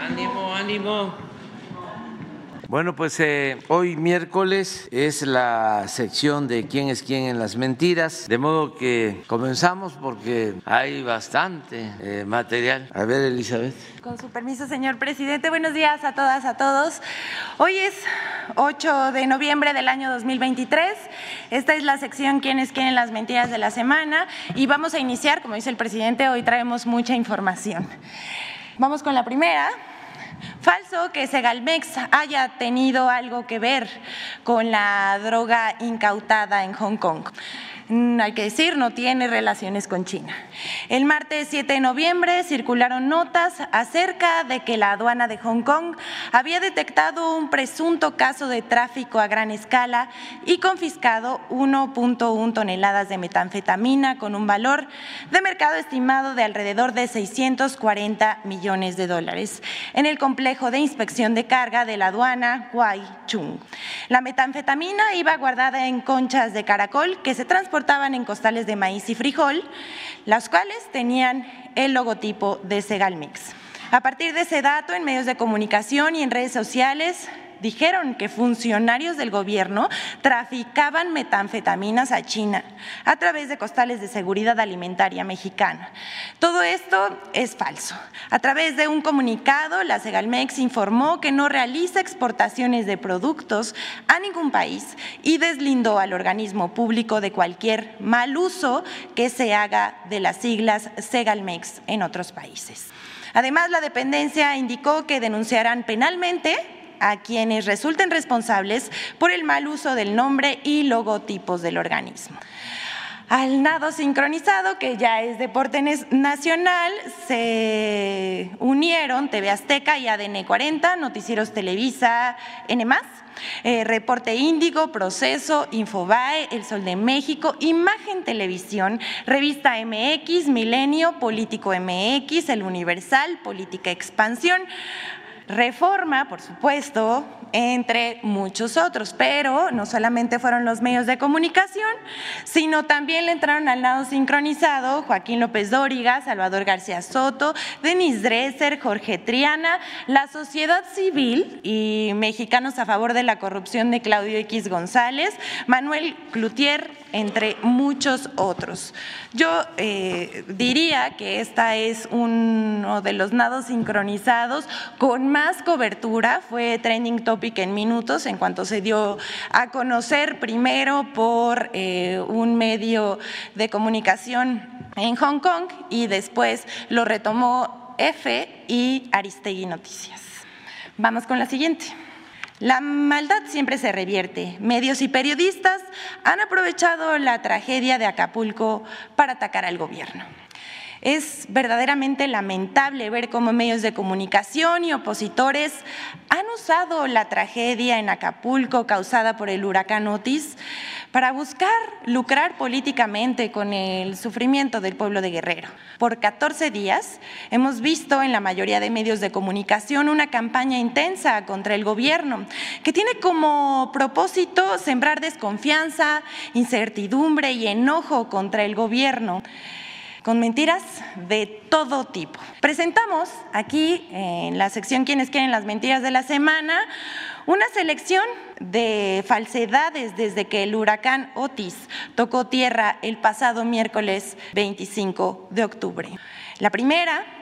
Ánimo, ánimo. Bueno, pues eh, hoy miércoles es la sección de quién es quién en las mentiras, de modo que comenzamos porque hay bastante eh, material. A ver, Elizabeth. Con su permiso, señor presidente, buenos días a todas, a todos. Hoy es 8 de noviembre del año 2023. Esta es la sección quién es quién en las mentiras de la semana y vamos a iniciar, como dice el presidente, hoy traemos mucha información. Vamos con la primera. Falso que Segalmex haya tenido algo que ver con la droga incautada en Hong Kong. Mm, hay que decir, no tiene relaciones con China. El martes 7 de noviembre circularon notas acerca de que la aduana de Hong Kong había detectado un presunto caso de tráfico a gran escala y confiscado 1.1 toneladas de metanfetamina con un valor de mercado estimado de alrededor de 640 millones de dólares en el complejo de inspección de carga de la aduana Huai Chung. La metanfetamina iba guardada en conchas de caracol que se transportaban transportaban en costales de maíz y frijol, las cuales tenían el logotipo de Segalmix. A partir de ese dato, en medios de comunicación y en redes sociales, dijeron que funcionarios del gobierno traficaban metanfetaminas a China a través de costales de seguridad alimentaria mexicana. Todo esto es falso. A través de un comunicado, la Segalmex informó que no realiza exportaciones de productos a ningún país y deslindó al organismo público de cualquier mal uso que se haga de las siglas Segalmex en otros países. Además, la dependencia indicó que denunciarán penalmente a quienes resulten responsables por el mal uso del nombre y logotipos del organismo. Al nado sincronizado, que ya es deporte nacional, se unieron TV Azteca y ADN 40, Noticieros Televisa, N+, eh, Reporte Índigo, Proceso, Infobae, El Sol de México, Imagen Televisión, Revista MX, Milenio, Político MX, El Universal, Política Expansión, Reforma, por supuesto, entre muchos otros, pero no solamente fueron los medios de comunicación, sino también le entraron al lado sincronizado Joaquín López Dóriga, Salvador García Soto, Denis Dresser, Jorge Triana, la sociedad civil y mexicanos a favor de la corrupción de Claudio X González, Manuel Cloutier, entre muchos otros. Yo eh, diría que esta es uno de los nados sincronizados con más cobertura, fue trending topic en minutos en cuanto se dio a conocer primero por eh, un medio de comunicación en Hong Kong y después lo retomó F y Aristegui Noticias. Vamos con la siguiente. La maldad siempre se revierte. Medios y periodistas han aprovechado la tragedia de Acapulco para atacar al gobierno. Es verdaderamente lamentable ver cómo medios de comunicación y opositores han usado la tragedia en Acapulco causada por el huracán Otis para buscar lucrar políticamente con el sufrimiento del pueblo de Guerrero. Por 14 días hemos visto en la mayoría de medios de comunicación una campaña intensa contra el gobierno que tiene como propósito sembrar desconfianza, incertidumbre y enojo contra el gobierno con mentiras de todo tipo. Presentamos aquí en la sección Quienes quieren las mentiras de la semana una selección de falsedades desde que el huracán Otis tocó tierra el pasado miércoles 25 de octubre. La primera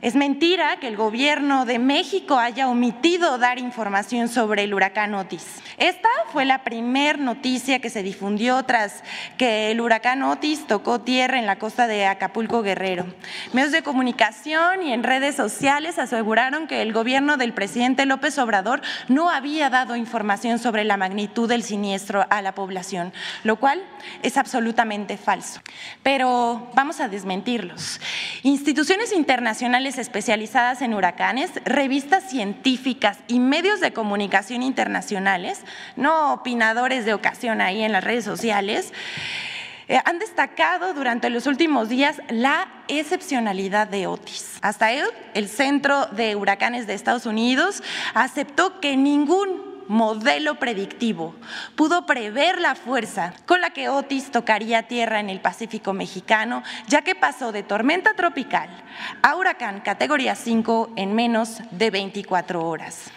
es mentira que el gobierno de México haya omitido dar información sobre el huracán Otis. Esta fue la primer noticia que se difundió tras que el huracán Otis tocó tierra en la costa de Acapulco Guerrero. Medios de comunicación y en redes sociales aseguraron que el gobierno del presidente López Obrador no había dado información sobre la magnitud del siniestro a la población, lo cual es absolutamente falso. Pero vamos a desmentirlos. Instituciones internacionales especializadas en huracanes, revistas científicas y medios de comunicación internacionales, no opinadores de ocasión ahí en las redes sociales, eh, han destacado durante los últimos días la excepcionalidad de Otis. Hasta él, el Centro de Huracanes de Estados Unidos aceptó que ningún modelo predictivo. Pudo prever la fuerza con la que Otis tocaría tierra en el Pacífico mexicano, ya que pasó de tormenta tropical a huracán categoría 5 en menos de 24 horas.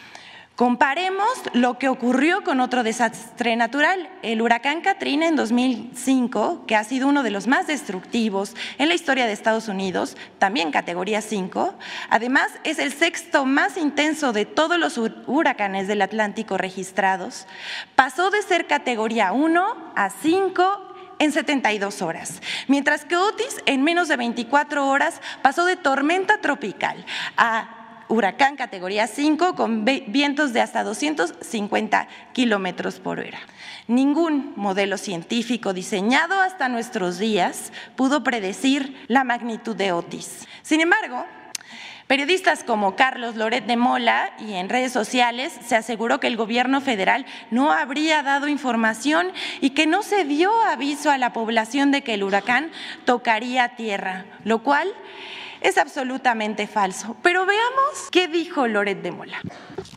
Comparemos lo que ocurrió con otro desastre natural, el huracán Katrina en 2005, que ha sido uno de los más destructivos en la historia de Estados Unidos, también categoría 5. Además, es el sexto más intenso de todos los huracanes del Atlántico registrados. Pasó de ser categoría 1 a 5 en 72 horas, mientras que Otis en menos de 24 horas pasó de tormenta tropical a huracán categoría 5 con vientos de hasta 250 kilómetros por hora. Ningún modelo científico diseñado hasta nuestros días pudo predecir la magnitud de Otis. Sin embargo, Periodistas como Carlos Loret de Mola y en redes sociales se aseguró que el gobierno federal no habría dado información y que no se dio aviso a la población de que el huracán tocaría tierra, lo cual es absolutamente falso. Pero veamos qué dijo Loret de Mola.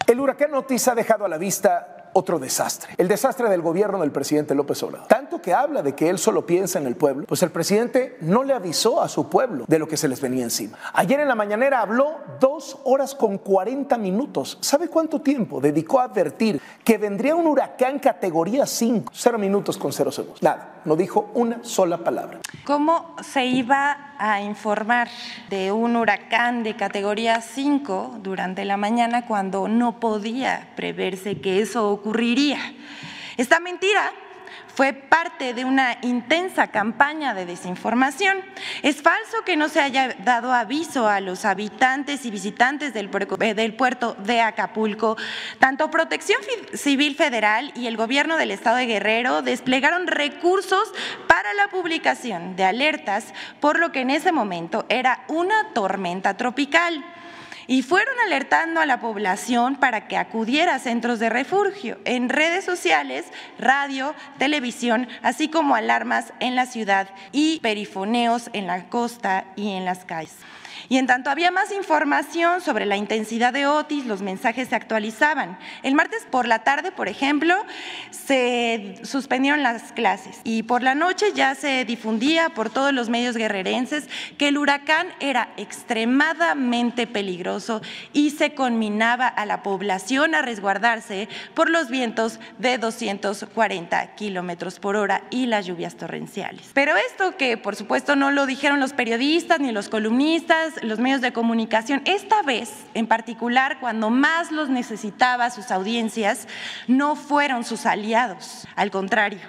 El huracán Otis ha dejado a la vista otro desastre, el desastre del gobierno del presidente López Obrador. Tanto que habla de que él solo piensa en el pueblo, pues el presidente no le avisó a su pueblo de lo que se les venía encima. Ayer en la mañanera habló dos horas con 40 minutos. ¿Sabe cuánto tiempo dedicó a advertir que vendría un huracán categoría 5? Cero minutos con cero segundos. Nada, no dijo una sola palabra. ¿Cómo se iba a informar de un huracán de categoría 5 durante la mañana cuando no podía preverse que eso ocurriría. Esta mentira fue parte de una intensa campaña de desinformación. Es falso que no se haya dado aviso a los habitantes y visitantes del, puerto de Acapulco. Tanto Protección Civil Federal y el gobierno del estado de Guerrero desplegaron recursos para la publicación de alertas, por lo que en ese momento era una tormenta tropical y fueron alertando a la población para que acudiera a centros de refugio, en redes sociales, radio, televisión, así como alarmas en la ciudad y perifoneos en la costa y en las calles. Y en tanto había más información sobre la intensidad de Otis, los mensajes se actualizaban. El martes por la tarde, por ejemplo, se suspendieron las clases y por la noche ya se difundía por todos los medios guerrerenses que el huracán era extremadamente peligroso y se conminaba a la población a resguardarse por los vientos de 240 kilómetros por hora y las lluvias torrenciales. Pero esto que por supuesto no lo dijeron los periodistas ni los columnistas, los medios de comunicación, esta vez en particular cuando más los necesitaba sus audiencias, no fueron sus aliados, al contrario,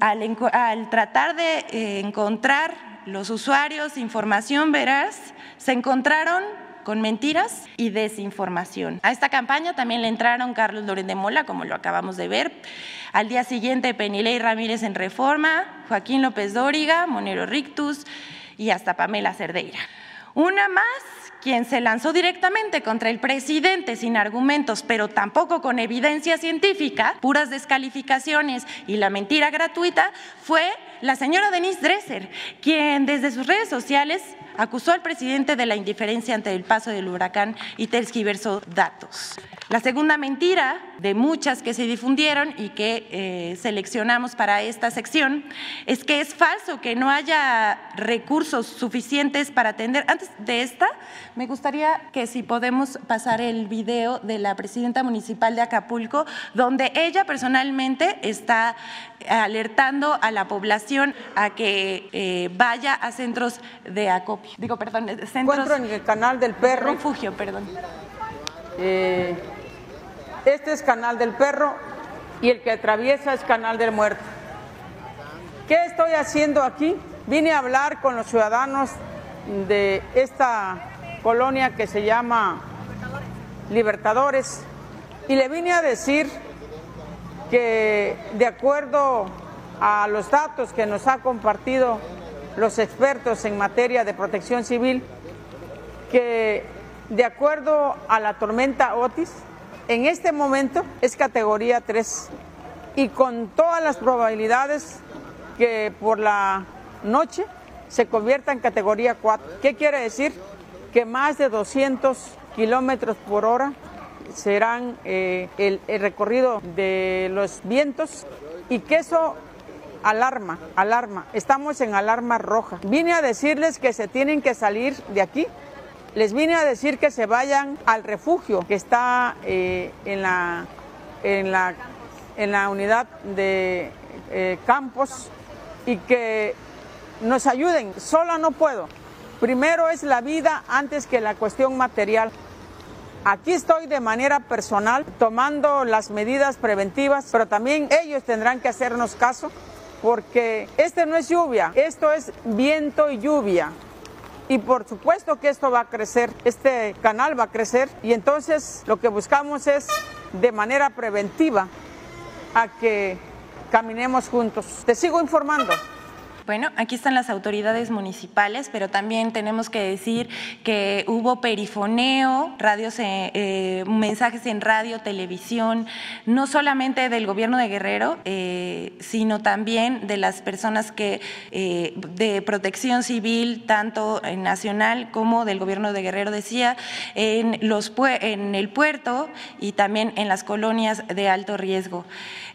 al, tratar de eh, encontrar los usuarios información veraz, se encontraron con mentiras y desinformación. A esta campaña también le entraron Carlos Loren de Mola, como lo acabamos de ver. Al día siguiente, Penilei Ramírez en Reforma, Joaquín López Dóriga, Monero Rictus y hasta Pamela Cerdeira. Una más, quien se lanzó directamente contra el presidente sin argumentos, pero tampoco con evidencia científica, puras descalificaciones y la mentira gratuita, fue la señora Denise Dresser, quien desde sus redes sociales acusó al presidente de la indiferencia ante el paso del huracán y tergiversó datos. La segunda mentira de muchas que se difundieron y que eh, seleccionamos para esta sección es que es falso que no haya recursos suficientes para atender. Antes de esta, me gustaría que si podemos pasar el video de la presidenta municipal de Acapulco, donde ella personalmente está alertando a la población a que eh, vaya a centros de acopio. Digo, perdón, centros. Encuentro en el canal del perro. Refugio, perdón. Eh, este es Canal del Perro y el que atraviesa es Canal del Muerto. ¿Qué estoy haciendo aquí? Vine a hablar con los ciudadanos de esta colonia que se llama Libertadores y le vine a decir que de acuerdo a los datos que nos ha compartido los expertos en materia de protección civil, que de acuerdo a la tormenta Otis, en este momento es categoría 3 y con todas las probabilidades que por la noche se convierta en categoría 4. ¿Qué quiere decir? Que más de 200 kilómetros por hora serán eh, el, el recorrido de los vientos y que eso alarma, alarma. Estamos en alarma roja. Vine a decirles que se tienen que salir de aquí. Les vine a decir que se vayan al refugio que está eh, en, la, en, la, en la unidad de eh, campos y que nos ayuden. Sola no puedo. Primero es la vida antes que la cuestión material. Aquí estoy de manera personal tomando las medidas preventivas, pero también ellos tendrán que hacernos caso porque este no es lluvia, esto es viento y lluvia. Y por supuesto que esto va a crecer, este canal va a crecer y entonces lo que buscamos es de manera preventiva a que caminemos juntos. Te sigo informando. Bueno, aquí están las autoridades municipales, pero también tenemos que decir que hubo perifoneo, radios, eh, eh, mensajes en radio, televisión, no solamente del gobierno de Guerrero, eh, sino también de las personas que de protección civil, tanto nacional como del gobierno de Guerrero, decía, en, los, en el puerto y también en las colonias de alto riesgo.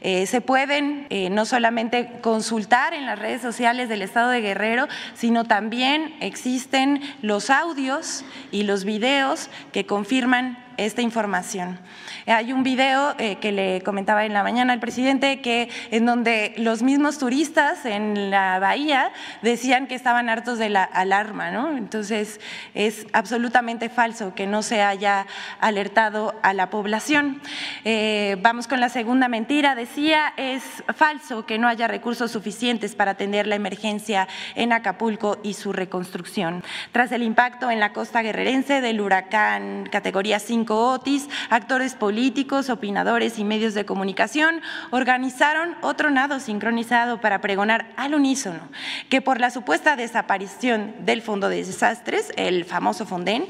Se pueden no solamente consultar en las redes sociales, del Estado de Guerrero, sino también existen los audios y los videos que confirman esta información. Hay un video eh, que le comentaba en la mañana al presidente que en donde los mismos turistas en la bahía decían que estaban hartos de la alarma, ¿no? Entonces es absolutamente falso que no se haya alertado a la población. Eh, vamos con la segunda mentira. Decía es falso que no haya recursos suficientes para atender la emergencia en Acapulco y su reconstrucción. Tras el impacto en la costa guerrerense del huracán categoría 5 Otis, actores políticos, opinadores y medios de comunicación organizaron otro nado sincronizado para pregonar al unísono que por la supuesta desaparición del Fondo de Desastres, el famoso Fonden,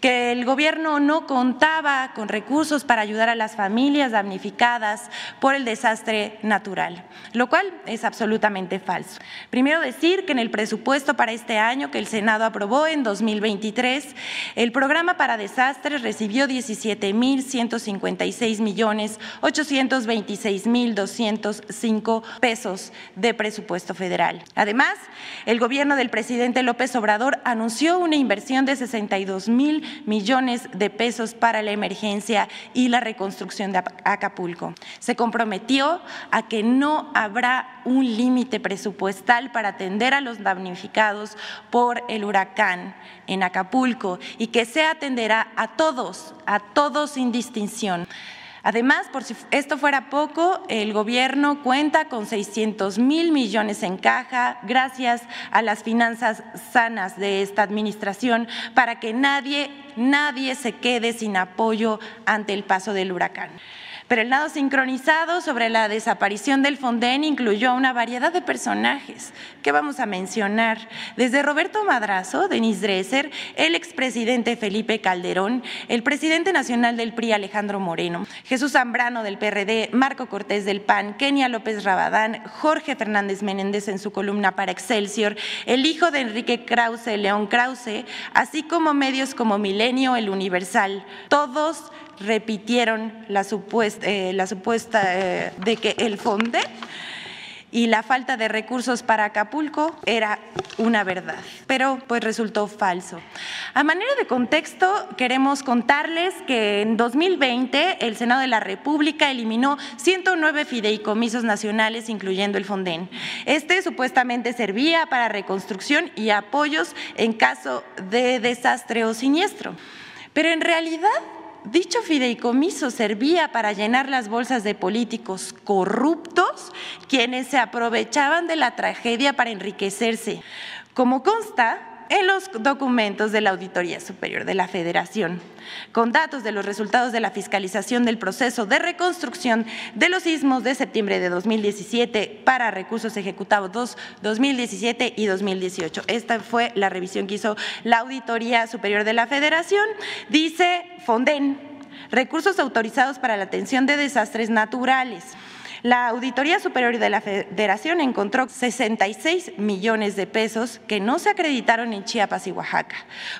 que el gobierno no contaba con recursos para ayudar a las familias damnificadas por el desastre natural, lo cual es absolutamente falso. Primero decir que en el presupuesto para este año que el Senado aprobó en 2023, el programa para desastres recibió 17.156 millones 826 mil 205 pesos de presupuesto federal. Además, el gobierno del presidente López Obrador anunció una inversión de 62 mil millones de pesos para la emergencia y la reconstrucción de Acapulco. Se comprometió a que no habrá un límite presupuestal para atender a los damnificados por el huracán en Acapulco y que se atenderá a todos, a todos sin distinción. Además, por si esto fuera poco, el gobierno cuenta con 600 mil millones en caja gracias a las finanzas sanas de esta administración para que nadie, nadie se quede sin apoyo ante el paso del huracán. Pero el nado sincronizado sobre la desaparición del Fonden incluyó una variedad de personajes que vamos a mencionar, desde Roberto Madrazo, Denis Dresser, el expresidente Felipe Calderón, el presidente nacional del PRI Alejandro Moreno, Jesús Zambrano del PRD, Marco Cortés del PAN, Kenia López Rabadán, Jorge Fernández Menéndez en su columna para Excelsior, el hijo de Enrique Krause, León Krause, así como medios como Milenio, El Universal, todos repitieron la supuesta, eh, la supuesta eh, de que el FONDE y la falta de recursos para Acapulco era una verdad, pero pues resultó falso. A manera de contexto, queremos contarles que en 2020 el Senado de la República eliminó 109 fideicomisos nacionales, incluyendo el Fonden. Este supuestamente servía para reconstrucción y apoyos en caso de desastre o siniestro. Pero en realidad dicho fideicomiso servía para llenar las bolsas de políticos corruptos, quienes se aprovechaban de la tragedia para enriquecerse, como consta en los documentos de la Auditoría Superior de la Federación, con datos de los resultados de la fiscalización del proceso de reconstrucción de los sismos de septiembre de 2017 para recursos ejecutados 2, 2017 y 2018. Esta fue la revisión que hizo la Auditoría Superior de la Federación. Dice Fonden, recursos autorizados para la atención de desastres naturales. La Auditoría Superior de la Federación encontró 66 millones de pesos que no se acreditaron en Chiapas y Oaxaca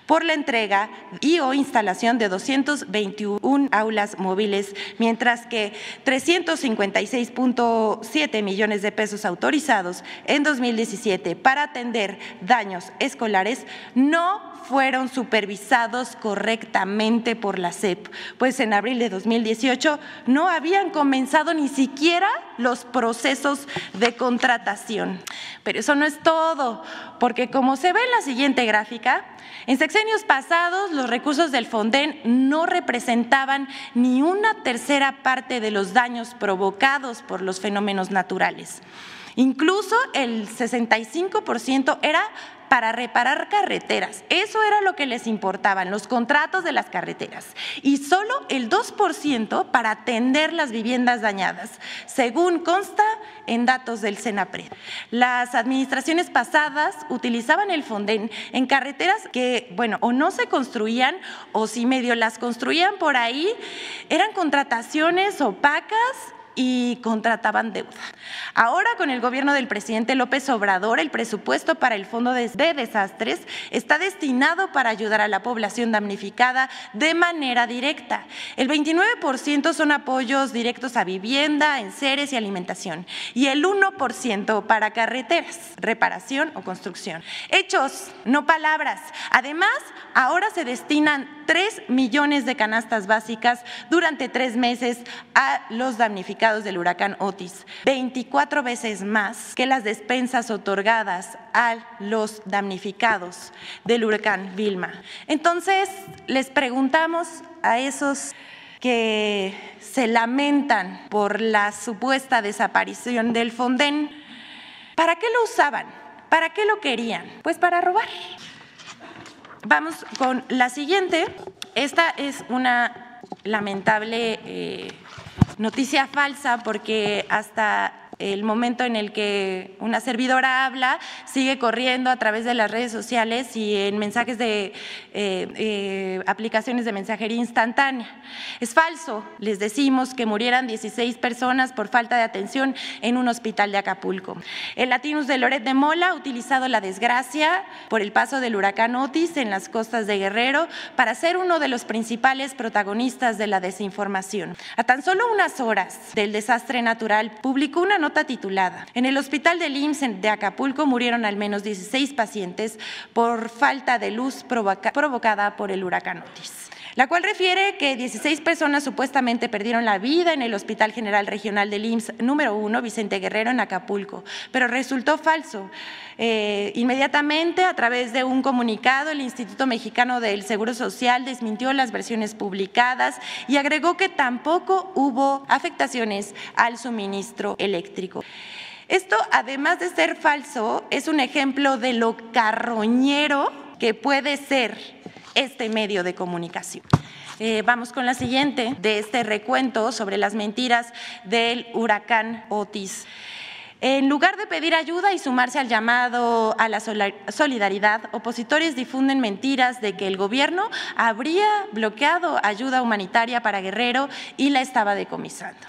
por la entrega y o instalación de 221 aulas móviles, mientras que 356.7 millones de pesos autorizados en 2017 para atender daños escolares no fueron supervisados correctamente por la SEP, pues en abril de 2018 no habían comenzado ni siquiera los procesos de contratación. Pero eso no es todo, porque como se ve en la siguiente gráfica, en sexenios pasados los recursos del Fonden no representaban ni una tercera parte de los daños provocados por los fenómenos naturales. Incluso el 65% era para reparar carreteras. Eso era lo que les importaban, los contratos de las carreteras. Y solo el 2% para atender las viviendas dañadas, según consta en datos del Senapred. Las administraciones pasadas utilizaban el Fonden en carreteras que, bueno, o no se construían o si medio las construían por ahí, eran contrataciones opacas y contrataban deuda. Ahora, con el gobierno del presidente López Obrador, el presupuesto para el Fondo de Desastres está destinado para ayudar a la población damnificada de manera directa. El 29% son apoyos directos a vivienda, enseres y alimentación, y el 1% para carreteras, reparación o construcción. Hechos, no palabras. Además, ahora se destinan 3 millones de canastas básicas durante tres meses a los damnificados del huracán Otis, 24 veces más que las despensas otorgadas a los damnificados del huracán Vilma. Entonces, les preguntamos a esos que se lamentan por la supuesta desaparición del Fonden, ¿para qué lo usaban? ¿Para qué lo querían? Pues para robar. Vamos con la siguiente. Esta es una lamentable eh, noticia falsa porque hasta el momento en el que una servidora habla, sigue corriendo a través de las redes sociales y en mensajes de eh, eh, aplicaciones de mensajería instantánea. Es falso, les decimos que murieran 16 personas por falta de atención en un hospital de Acapulco. El Latinus de Loret de Mola ha utilizado la desgracia por el paso del huracán Otis en las costas de Guerrero para ser uno de los principales protagonistas de la desinformación. A tan solo unas horas del desastre natural, publicó una nota titulada En el hospital del IMSS de Acapulco murieron al menos 16 pacientes por falta de luz provocada por el huracán Otis la cual refiere que 16 personas supuestamente perdieron la vida en el Hospital General Regional del IMSS número 1, Vicente Guerrero, en Acapulco, pero resultó falso. Eh, inmediatamente, a través de un comunicado, el Instituto Mexicano del Seguro Social desmintió las versiones publicadas y agregó que tampoco hubo afectaciones al suministro eléctrico. Esto, además de ser falso, es un ejemplo de lo carroñero que puede ser este medio de comunicación. Eh, vamos con la siguiente de este recuento sobre las mentiras del huracán Otis. En lugar de pedir ayuda y sumarse al llamado a la solidaridad, opositores difunden mentiras de que el gobierno habría bloqueado ayuda humanitaria para Guerrero y la estaba decomisando.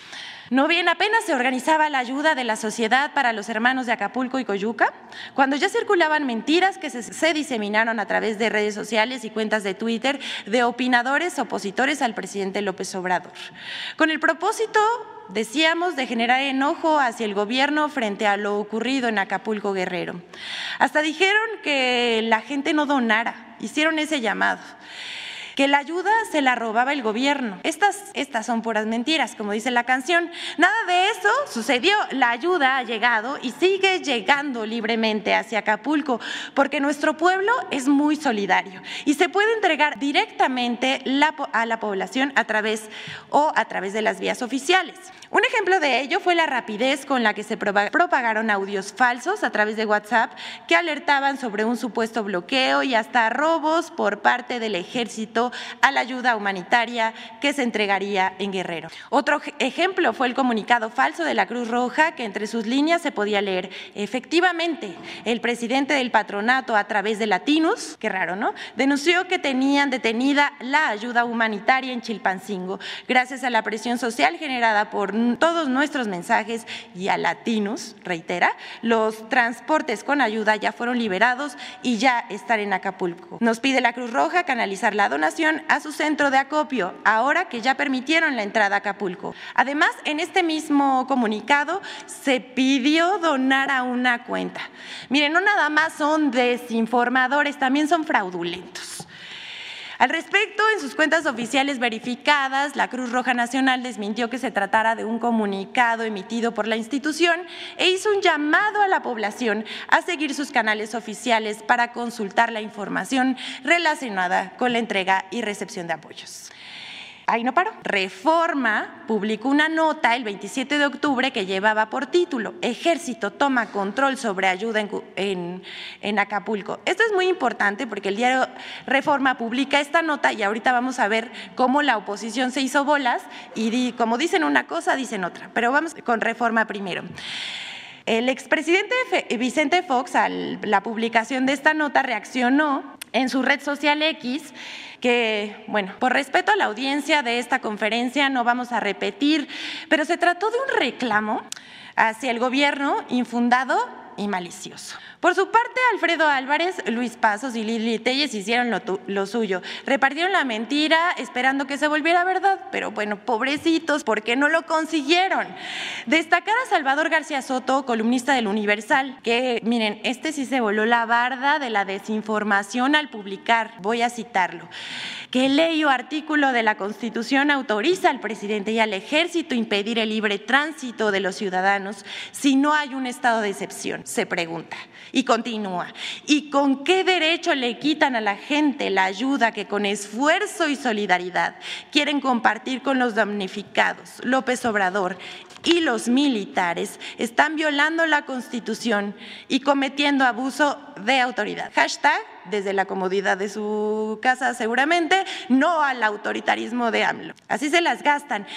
No bien apenas se organizaba la ayuda de la sociedad para los hermanos de Acapulco y Coyuca, cuando ya circulaban mentiras que se, diseminaron a través de redes sociales y cuentas de Twitter de opinadores opositores al presidente López Obrador, con el propósito decíamos, de generar enojo hacia el gobierno frente a lo ocurrido en Acapulco Guerrero. Hasta dijeron que la gente no donara, hicieron ese llamado que la ayuda se la robaba el gobierno. Estas, estas son puras mentiras, como dice la canción. Nada de eso sucedió. La ayuda ha llegado y sigue llegando libremente hacia Acapulco, porque nuestro pueblo es muy solidario y se puede entregar directamente a la población a través o a través de las vías oficiales. Un ejemplo de ello fue la rapidez con la que se propagaron audios falsos a través de WhatsApp que alertaban sobre un supuesto bloqueo y hasta robos por parte del ejército a la ayuda humanitaria que se entregaría en Guerrero. Otro ejemplo fue el comunicado falso de la Cruz Roja, que entre sus líneas se podía leer, efectivamente, el presidente del patronato a través de Latinus, qué raro, ¿no? Denunció que tenían detenida la ayuda humanitaria en Chilpancingo, gracias a la presión social generada por todos nuestros mensajes y a Latinus, reitera, los transportes con ayuda ya fueron liberados y ya están en Acapulco. Nos pide la Cruz Roja canalizar la donación a su centro de acopio, ahora que ya permitieron la entrada a Acapulco. Además, en este mismo comunicado se pidió donar a una cuenta. Miren, no nada más son desinformadores, también son fraudulentos. Al respecto, en sus cuentas oficiales verificadas, la Cruz Roja Nacional desmintió que se tratara de un comunicado emitido por la institución e hizo un llamado a la población a seguir sus canales oficiales para consultar la información relacionada con la entrega y recepción de apoyos ahí no paro. Reforma publicó una nota el 27 de octubre que llevaba por título Ejército toma control sobre ayuda en, en, Acapulco. Esto es muy importante porque el diario Reforma publica esta nota y ahorita vamos a ver cómo la oposición se hizo bolas y como dicen una cosa, dicen otra. Pero vamos con Reforma primero. El expresidente Vicente Fox, a la publicación de esta nota, reaccionó en su red social X que, bueno, por respeto a la audiencia de esta conferencia no vamos a repetir, pero se trató de un reclamo hacia el gobierno infundado y malicioso. Por su parte, Alfredo Álvarez, Luis Pasos y Lili Telles hicieron lo, suyo. Repartieron la mentira esperando que se volviera verdad, pero bueno, pobrecitos, ¿por qué no lo consiguieron? Destacar a Salvador García Soto, columnista del Universal, que miren, este sí se voló la barda de la desinformación al publicar, voy a citarlo, que ley o artículo de la Constitución autoriza al presidente y al ejército impedir el libre tránsito de los ciudadanos si no hay un estado de excepción, se pregunta. Y continúa. ¿Y con qué derecho le quitan a la gente la ayuda que con esfuerzo y solidaridad quieren compartir con los damnificados? López Obrador y los militares están violando la Constitución y cometiendo abuso de autoridad. Hashtag desde la comodidad de su casa seguramente, no al autoritarismo de AMLO. Así se las gastan.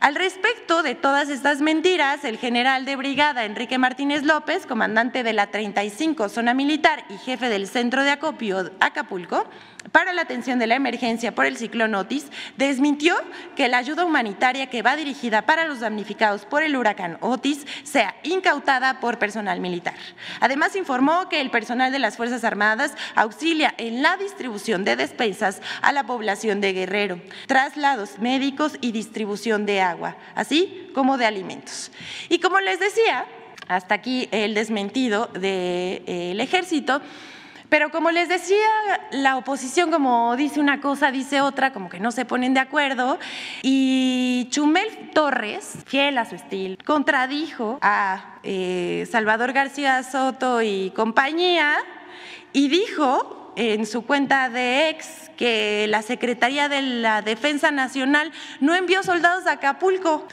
Al respecto de todas estas mentiras, el general de brigada Enrique Martínez López, comandante de la 35 Zona Militar y jefe del Centro de Acopio Acapulco, para la atención de la emergencia por el ciclón Otis, desmintió que la ayuda humanitaria que va dirigida para los damnificados por el huracán Otis sea incautada por personal militar. Además, informó que el personal de las Fuerzas Armadas auxilia en la distribución de despensas a la población de Guerrero, traslados médicos y distribución de agua, así como de alimentos. Y como les decía, hasta aquí el desmentido del ejército. Pero como les decía, la oposición como dice una cosa, dice otra, como que no se ponen de acuerdo. Y Chumel Torres, fiel a su estilo, contradijo a eh, Salvador García Soto y compañía y dijo en su cuenta de ex que la Secretaría de la Defensa Nacional no envió soldados a Acapulco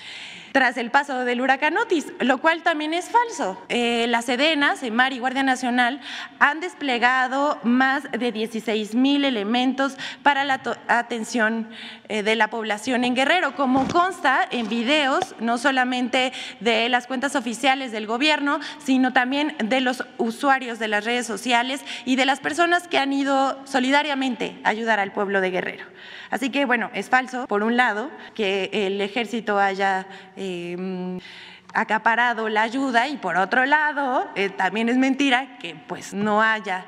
tras el paso del huracán Otis, lo cual también es falso. Eh, las Sedena, Semar y Guardia Nacional han desplegado más de 16 mil elementos para la atención eh, de la población en Guerrero, como consta en videos, no solamente de las cuentas oficiales del gobierno, sino también de los usuarios de las redes sociales y de las personas que han ido solidariamente a ayudar al pueblo de Guerrero. Así que, bueno, es falso, por un lado, que el ejército haya... Em, acaparado la ayuda y por otro lado eh, también es mentira que pues no haya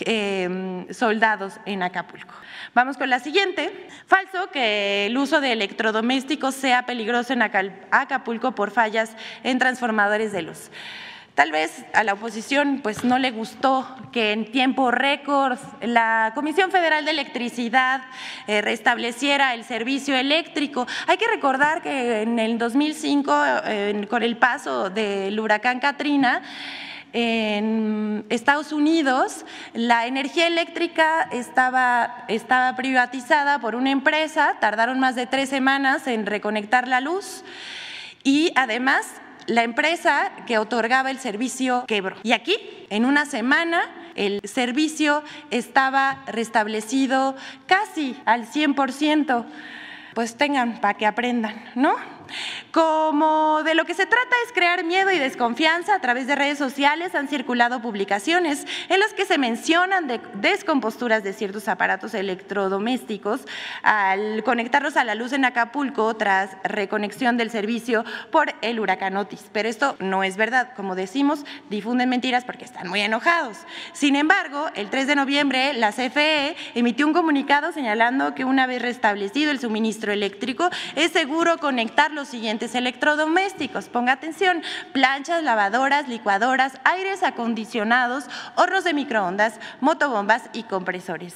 em, soldados en Acapulco. Vamos con la siguiente. Falso que el uso de electrodomésticos sea peligroso en Acapulco por fallas en transformadores de luz. Tal vez a la oposición pues no le gustó que en tiempo récord la Comisión Federal de Electricidad eh, restableciera el servicio eléctrico. Hay que recordar que en el 2005, con el paso del huracán Katrina, en Estados Unidos la energía eléctrica estaba, estaba privatizada por una empresa, tardaron más de tres semanas en reconectar la luz y además la empresa que otorgaba el servicio quebró. Y aquí, en una semana, el servicio estaba restablecido casi al 100%. Pues tengan para que aprendan, ¿no? Como de lo que se trata es crear miedo y desconfianza a través de redes sociales, han circulado publicaciones en las que se mencionan de descomposturas de ciertos aparatos electrodomésticos al conectarlos a la luz en Acapulco tras reconexión del servicio por el huracán Otis. Pero esto no es verdad. Como decimos, difunden mentiras porque están muy enojados. Sin embargo, el 3 de noviembre, la CFE emitió un comunicado señalando que una vez restablecido el suministro eléctrico, es seguro conectarlo los siguientes electrodomésticos. Ponga atención, planchas, lavadoras, licuadoras, aires acondicionados, hornos de microondas, motobombas y compresores.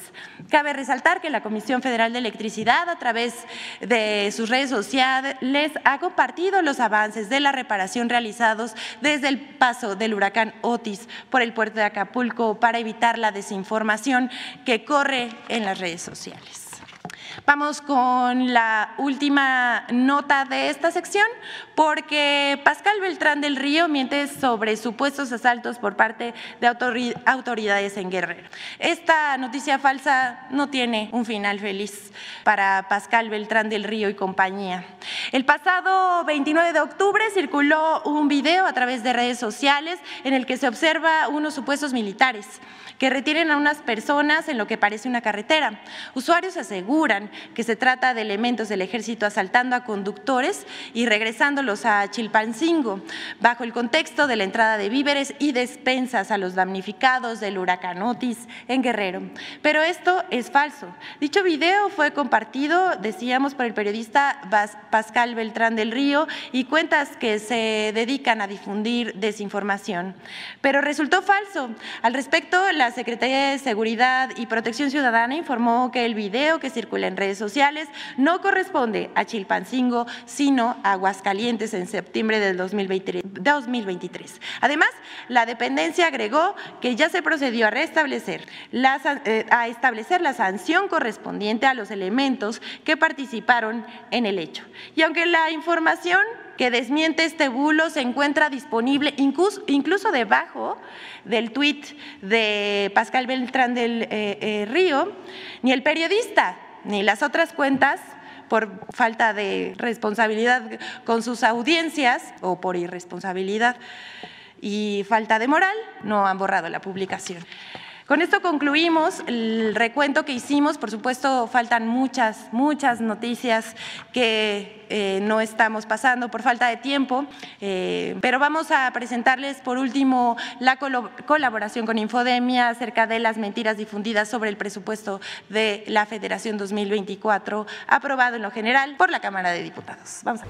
Cabe resaltar que la Comisión Federal de Electricidad a través de sus redes sociales ha compartido los avances de la reparación realizados desde el paso del huracán Otis por el puerto de Acapulco para evitar la desinformación que corre en las redes sociales. Vamos con la última nota de esta sección, porque Pascal Beltrán del Río miente sobre supuestos asaltos por parte de autoridades en Guerrero. Esta noticia falsa no tiene un final feliz para Pascal Beltrán del Río y compañía. El pasado 29 de octubre circuló un video a través de redes sociales en el que se observa unos supuestos militares que retienen a unas personas en lo que parece una carretera. Usuarios aseguran que se trata de elementos del ejército asaltando a conductores y a Chilpancingo, bajo el contexto de la entrada de víveres y despensas a los damnificados del huracán Otis en Guerrero. Pero esto es falso. Dicho video fue compartido, decíamos, por el periodista Pascal Beltrán del Río y cuentas que se dedican a difundir desinformación. Pero resultó falso. Al respecto, la Secretaría de Seguridad y Protección Ciudadana informó que el video que circula en redes sociales no corresponde a Chilpancingo, sino a Aguascalientes en septiembre del 2023. Además, la dependencia agregó que ya se procedió a restablecer eh, a establecer la sanción correspondiente a los elementos que participaron en el hecho. Y aunque la información que desmiente este bulo se encuentra disponible incluso, debajo del tuit de Pascal Beltrán del eh, eh, Río, ni el periodista ni las otras cuentas por falta de responsabilidad con sus audiencias o por irresponsabilidad y falta de moral no han borrado la publicación. Con esto concluimos el recuento que hicimos. Por supuesto, faltan muchas, muchas noticias que eh, no estamos pasando por falta de tiempo, eh, pero vamos a presentarles por último la colaboración con Infodemia acerca de las mentiras difundidas sobre el presupuesto de la Federación 2024, aprobado en lo general por la Cámara de Diputados. Vamos a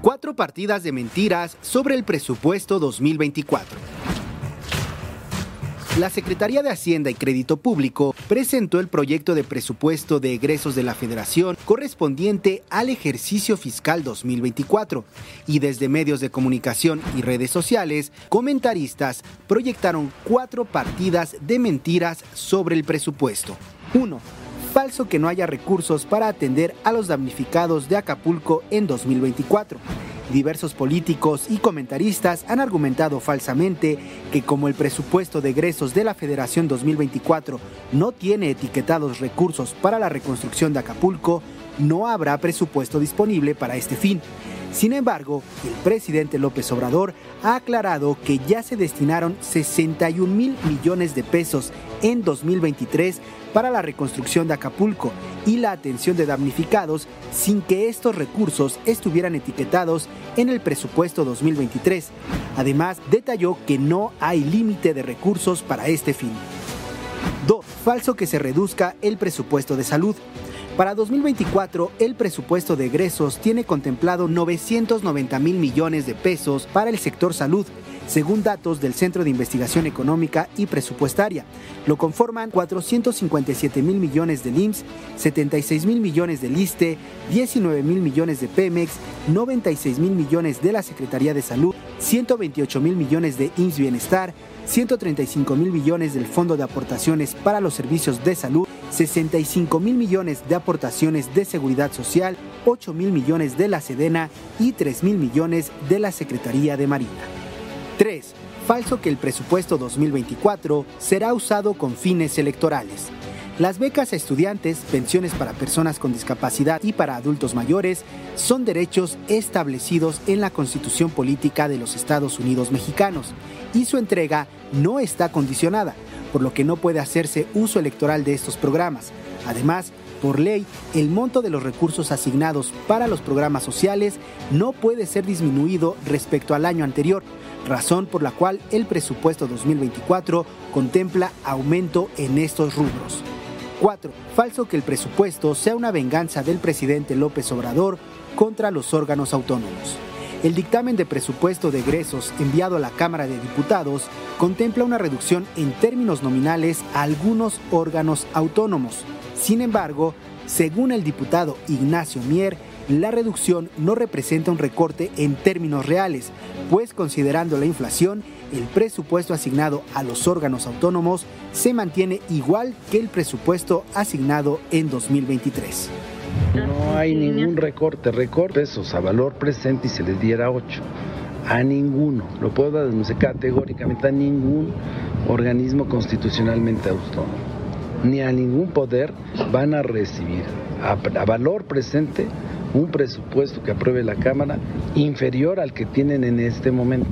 Cuatro partidas de mentiras sobre el presupuesto 2024 la Secretaría de Hacienda y Crédito Público presentó el proyecto de presupuesto de egresos de la Federación correspondiente al ejercicio fiscal 2024 y desde medios de comunicación y redes sociales, comentaristas proyectaron cuatro partidas de mentiras sobre el presupuesto. 1 falso que no haya recursos para atender a los damnificados de Acapulco en 2024. Diversos políticos y comentaristas han argumentado falsamente que como el presupuesto de egresos de la Federación 2024 no tiene etiquetados recursos para la reconstrucción de Acapulco, no habrá presupuesto disponible para este fin. Sin embargo, el presidente López Obrador ha aclarado que ya se destinaron 61 mil millones de pesos en 2023 para la reconstrucción de Acapulco y la atención de damnificados sin que estos recursos estuvieran etiquetados en el presupuesto 2023. Además, detalló que no hay límite de recursos para este fin. 2. Falso que se reduzca el presupuesto de salud. Para 2024, el presupuesto de egresos tiene contemplado 990 mil millones de pesos para el sector salud, según datos del Centro de Investigación Económica y Presupuestaria. Lo conforman 457 mil millones del IMSS, 76 mil millones del ISTE, 19 mil millones de Pemex, 96 mil millones de la Secretaría de Salud, 128 mil millones de IMSS Bienestar, 135 mil millones del Fondo de Aportaciones para los Servicios de Salud, 65 mil millones de aportaciones de Seguridad Social, 8 mil millones de la Sedena y 3 mil millones de la Secretaría de Marina. 3. falso que el presupuesto 2024 será usado con fines electorales. Las becas a estudiantes, pensiones para personas con discapacidad y para adultos mayores son derechos establecidos en la Constitución Política de los Estados Unidos Mexicanos y su entrega no está condicionada, por lo que no puede hacerse uso electoral de estos programas. Además, por ley, el monto de los recursos asignados para los programas sociales no puede ser disminuido respecto al año anterior, razón por la cual el presupuesto 2024 contempla aumento en estos rubros. 4. Falso que el presupuesto sea una venganza del presidente López Obrador contra los órganos autónomos. El dictamen de presupuesto de egresos enviado a la Cámara de Diputados contempla una reducción en términos nominales a algunos órganos autónomos. Sin embargo, según el diputado Ignacio Mier, la reducción no representa un recorte en términos reales, pues considerando la inflación, el presupuesto asignado a los órganos autónomos se mantiene igual que el presupuesto asignado en 2023. No hay ningún recorte, recorte pesos a valor presente y se les diera 8. A ninguno, lo puedo denunciar categóricamente, a ningún organismo constitucionalmente autónomo, ni a ningún poder van a recibir a, a valor presente un presupuesto que apruebe la Cámara inferior al que tienen en este momento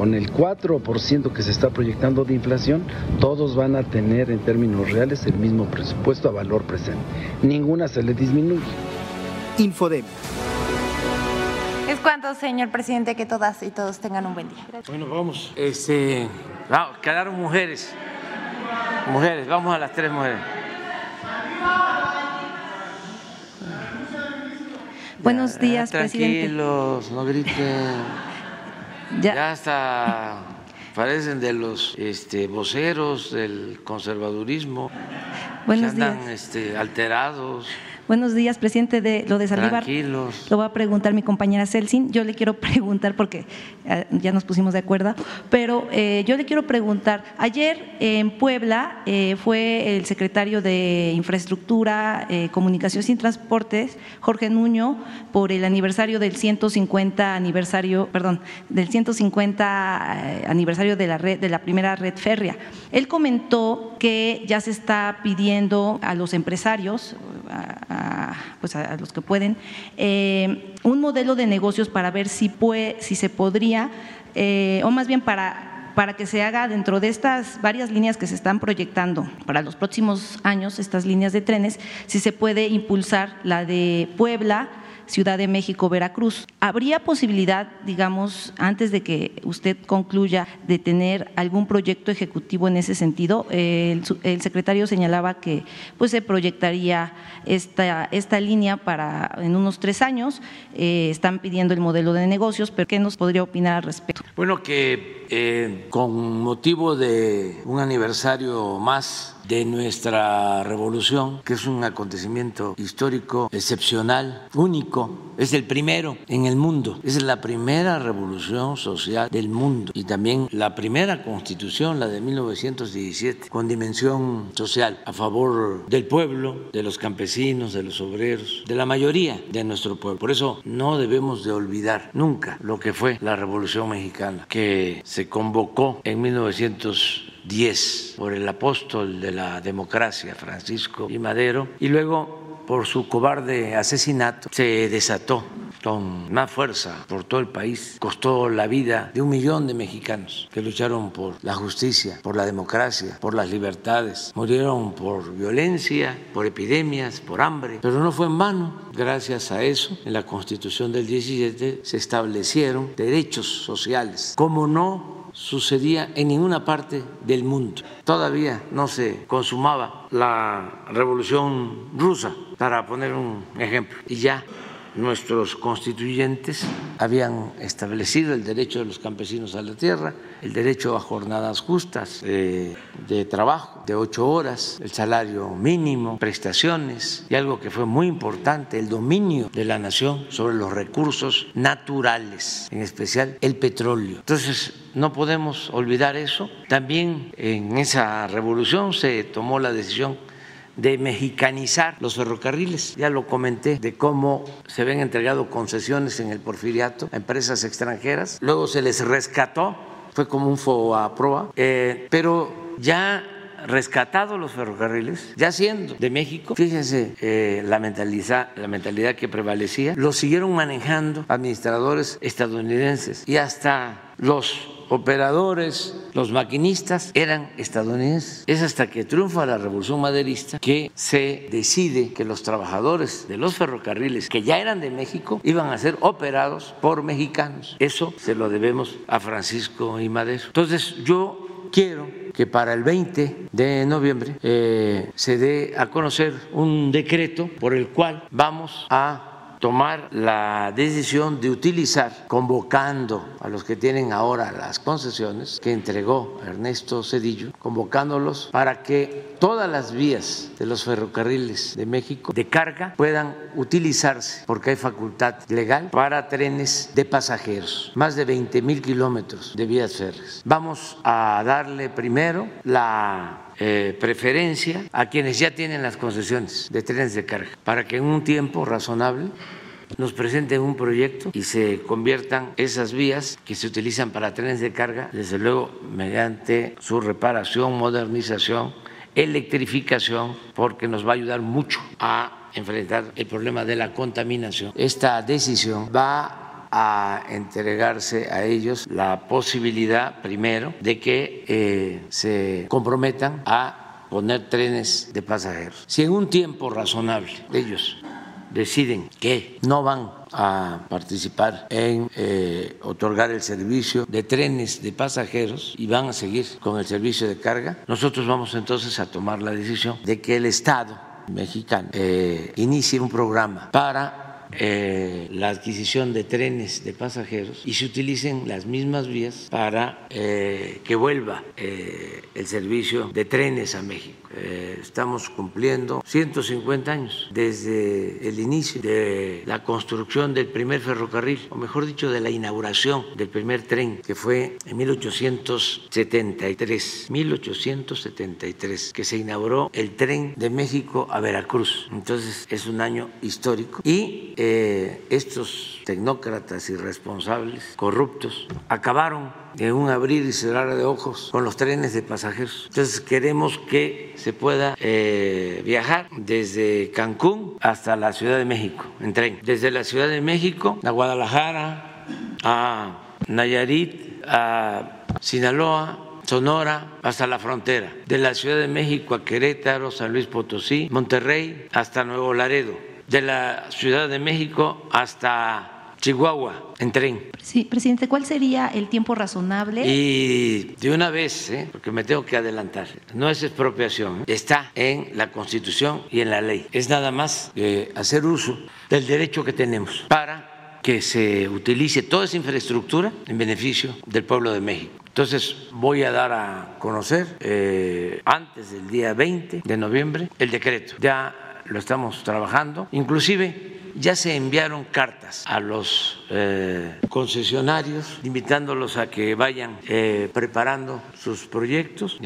con el 4% que se está proyectando de inflación, todos van a tener en términos reales el mismo presupuesto a valor presente. Ninguna se le disminuye. Infodem. Es cuanto, señor presidente, que todas y todos tengan un buen día. Bueno, vamos. Este, vamos, quedaron mujeres. Mujeres, vamos a las tres mujeres. Buenos días, Ya, presidente. Tranquilos, no griten. Ya, Ya hasta parecen de los este, voceros del conservadurismo. buenos que andan días. este, alterados, Buenos días, presidente de lo de Saldívar. tranquilos. Lo va a preguntar mi compañera Celsin. Yo le quiero preguntar, porque eh, ya nos pusimos de acuerdo, pero eh, yo le quiero preguntar, ayer en Puebla eh, fue el secretario de Infraestructura, eh, Comunicaciones y Transportes, Jorge Nuño, por el aniversario del 150 aniversario, perdón, del 150 eh, aniversario de la red, de la primera red férrea. Él comentó que ya se está pidiendo a los empresarios, a, a- pues a los que pueden, eh, un modelo de negocios para ver si, puede, si se podría, eh, o más bien para, para que se haga dentro de estas varias líneas que se están proyectando para los próximos años, estas líneas de trenes, si se puede impulsar la de Puebla, Ciudad de México, Veracruz. ¿Habría posibilidad, digamos, antes de que usted concluya, de tener algún proyecto ejecutivo en ese sentido? Eh, El, el secretario señalaba que pues, se proyectaría esta, esta línea para en unos tres años. Eh, están pidiendo el modelo de negocios, pero ¿qué nos podría opinar al respecto? Bueno, que eh, con motivo de un aniversario más de nuestra revolución, que es un acontecimiento histórico excepcional, único, es el primero en el mundo, es la primera revolución social del mundo y también la primera constitución, la de 1917, con dimensión social a favor del pueblo, de los campesinos, de los obreros, de la mayoría de nuestro pueblo. Por eso no debemos de olvidar nunca lo que fue la revolución mexicana, que se convocó en 1910 por el apóstol de la democracia, Francisco y Madero, y luego por su cobarde asesinato se desató con más fuerza por todo el país. Costó la vida de un millón de mexicanos que lucharon por la justicia, por la democracia, por las libertades. Murieron por violencia, por epidemias, por hambre. Pero no fue en vano. Gracias a eso, en la Constitución del 17 se establecieron derechos sociales. Como no sucedía en ninguna parte del mundo. Todavía no se consumaba la revolución rusa, para poner un ejemplo. Y ya nuestros constituyentes habían establecido el derecho de los campesinos a la tierra, el derecho a jornadas justas eh, de trabajo de ocho horas, el salario mínimo, prestaciones y algo que fue muy importante, el dominio de la nación sobre los recursos naturales, en especial el petróleo. Entonces, no podemos olvidar eso. También en esa revolución se tomó la decisión de mexicanizar los ferrocarriles. Ya lo comenté de cómo se habían entregado concesiones en el porfiriato a empresas extranjeras. Luego se les rescató fue como un FOA eh, pero ya rescatados los ferrocarriles, ya siendo de México, fíjense eh, la, mentalidad, la mentalidad que prevalecía, lo siguieron manejando administradores estadounidenses y hasta los operadores, los maquinistas eran estadounidenses. Es hasta que triunfa la revolución maderista que se decide que los trabajadores de los ferrocarriles que ya eran de México iban a ser operados por mexicanos. Eso se lo debemos a Francisco y Madero. Entonces yo quiero que para el 20 de noviembre eh, se dé a conocer un decreto por el cual vamos a tomar la decisión de utilizar, convocando a los que tienen ahora las concesiones que entregó Ernesto Cedillo, convocándolos para que todas las vías de los ferrocarriles de México de carga puedan utilizarse, porque hay facultad legal para trenes de pasajeros, más de 20 mil kilómetros de vías férreas. Vamos a darle primero la eh, preferencia a quienes ya tienen las concesiones de trenes de carga, para que en un tiempo razonable nos presenten un proyecto y se conviertan esas vías que se utilizan para trenes de carga, desde luego mediante su reparación, modernización, electrificación, porque nos va a ayudar mucho a enfrentar el problema de la contaminación. Esta decisión va a entregarse a ellos la posibilidad, primero, de que eh, se comprometan a poner trenes de pasajeros. Si en un tiempo razonable ellos deciden que no van a participar en eh, otorgar el servicio de trenes de pasajeros y van a seguir con el servicio de carga, nosotros vamos entonces a tomar la decisión de que el Estado mexicano eh, inicie un programa para eh, la adquisición de trenes de pasajeros y se utilicen las mismas vías para eh, que vuelva eh, el servicio de trenes a México. estamos cumpliendo 150 años desde el inicio de la construcción del primer ferrocarril, o mejor dicho, de la inauguración del primer tren, que fue en 1873, 1873, que se inauguró el tren de México a Veracruz. Entonces es un año histórico y eh, estos tecnócratas irresponsables, corruptos, acabaron en un abrir y cerrar de ojos con los trenes de pasajeros. Entonces queremos que se pueda eh, viajar desde Cancún hasta la Ciudad de México en tren. Desde la Ciudad de México a Guadalajara, a Nayarit, a Sinaloa, Sonora hasta la frontera, de la Ciudad de México a Querétaro, San Luis Potosí, Monterrey hasta Nuevo Laredo de la Ciudad de México hasta Chihuahua en tren. Sí, presidente, ¿cuál sería el tiempo razonable? Y de una vez, ¿eh? porque me tengo que adelantar, no es expropiación, ¿eh? está en la Constitución y en la ley. Es nada más eh, hacer uso del derecho que tenemos para que se utilice toda esa infraestructura en beneficio del pueblo de México. Entonces voy a dar a conocer antes del día 20 de noviembre el decreto. Ya lo estamos trabajando. Inclusive ya se enviaron cartas a los eh, concesionarios invitándolos a que vayan eh, preparando sus proyectos,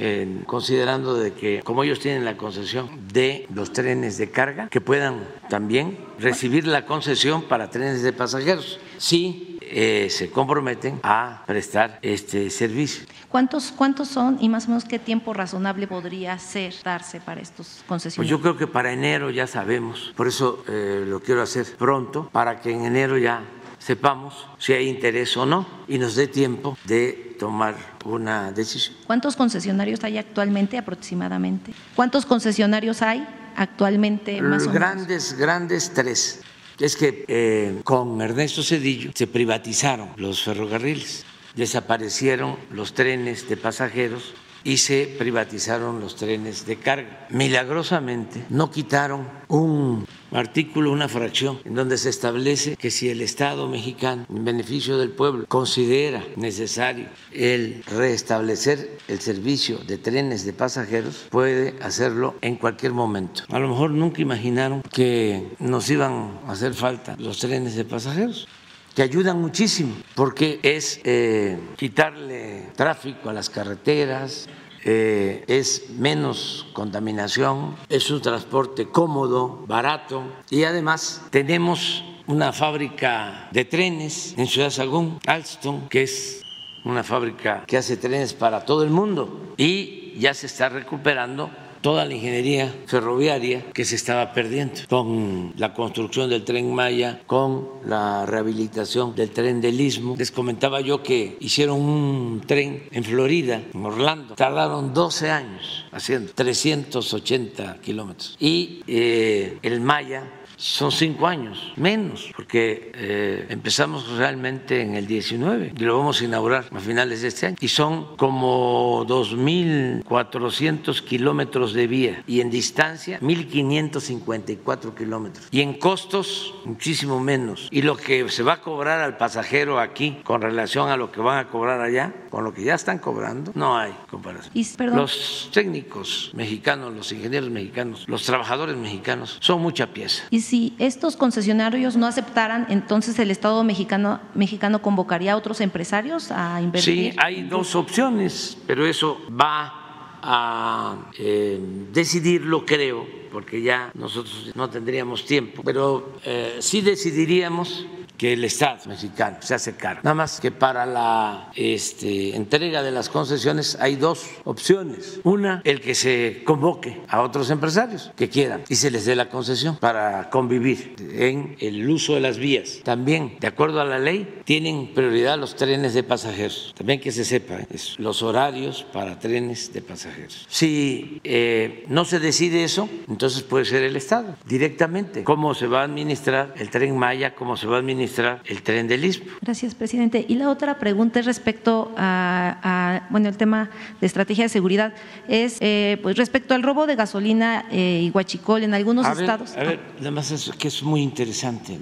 considerando de que como ellos tienen la concesión de los trenes de carga, que puedan también recibir la concesión para trenes de pasajeros. Sí, eh, se comprometen a prestar este servicio. ¿Cuántos, ¿Cuántos son y más o menos qué tiempo razonable podría ser darse para estos concesionarios? Pues yo creo que para enero ya sabemos, por eso eh, lo quiero hacer pronto, para que en enero ya sepamos si hay interés o no y nos dé tiempo de tomar una decisión. ¿Cuántos concesionarios hay actualmente aproximadamente? ¿Cuántos concesionarios hay actualmente más o menos? Grandes, grandes tres es que eh, con Ernesto Cedillo se privatizaron los ferrocarriles, desaparecieron los trenes de pasajeros y se privatizaron los trenes de carga. Milagrosamente no quitaron un artículo, una fracción, en donde se establece que si el Estado mexicano, en beneficio del pueblo, considera necesario el restablecer el servicio de trenes de pasajeros, puede hacerlo en cualquier momento. A lo mejor nunca imaginaron que nos iban a hacer falta los trenes de pasajeros que ayudan muchísimo, porque es eh, quitarle tráfico a las carreteras, eh, es menos contaminación, es un transporte cómodo, barato y además tenemos una fábrica de trenes en Ciudad Sagún, Alstom, que es una fábrica que hace trenes para todo el mundo y ya se está recuperando toda la ingeniería ferroviaria que se estaba perdiendo con la construcción del tren Maya, con la rehabilitación del tren del Istmo. Les comentaba yo que hicieron un tren en Florida, en Orlando. Tardaron 12 años haciendo 380 kilómetros. Y eh, el Maya son cinco años, menos, porque eh, empezamos realmente en el 19 y lo vamos a inaugurar a finales de este año. Y son como 2.400 kilómetros de vía y en distancia 1.554 kilómetros. Y en costos muchísimo menos. Y lo que se va a cobrar al pasajero aquí con relación a lo que van a cobrar allá, con lo que ya están cobrando, no hay comparación. los técnicos mexicanos, los ingenieros mexicanos, los trabajadores mexicanos son mucha pieza si estos concesionarios no aceptaran, entonces el Estado mexicano, mexicano convocaría a otros empresarios a invertir. Sí, hay dos opciones, pero eso va a eh, decidirlo, creo, porque ya nosotros no tendríamos tiempo, pero eh, sí decidiríamos que el Estado mexicano se hace cargo. Nada más que para la este, entrega de las concesiones hay dos opciones. Una, el que se convoque a otros empresarios que quieran y se les dé la concesión para convivir en el uso de las vías. También, de acuerdo a la ley, tienen prioridad los trenes de pasajeros. También que se sepa los horarios para trenes de pasajeros. Si eh, no se decide eso, entonces puede ser el Estado directamente. ¿Cómo se va a administrar el tren Maya? ¿Cómo se va a administrar? El tren del Istmo. Gracias, presidente. Y la otra pregunta es respecto a, bueno, el tema de estrategia de seguridad, es eh, pues respecto al robo de gasolina eh, y guachicol en algunos estados. a ver, además es que es muy interesante.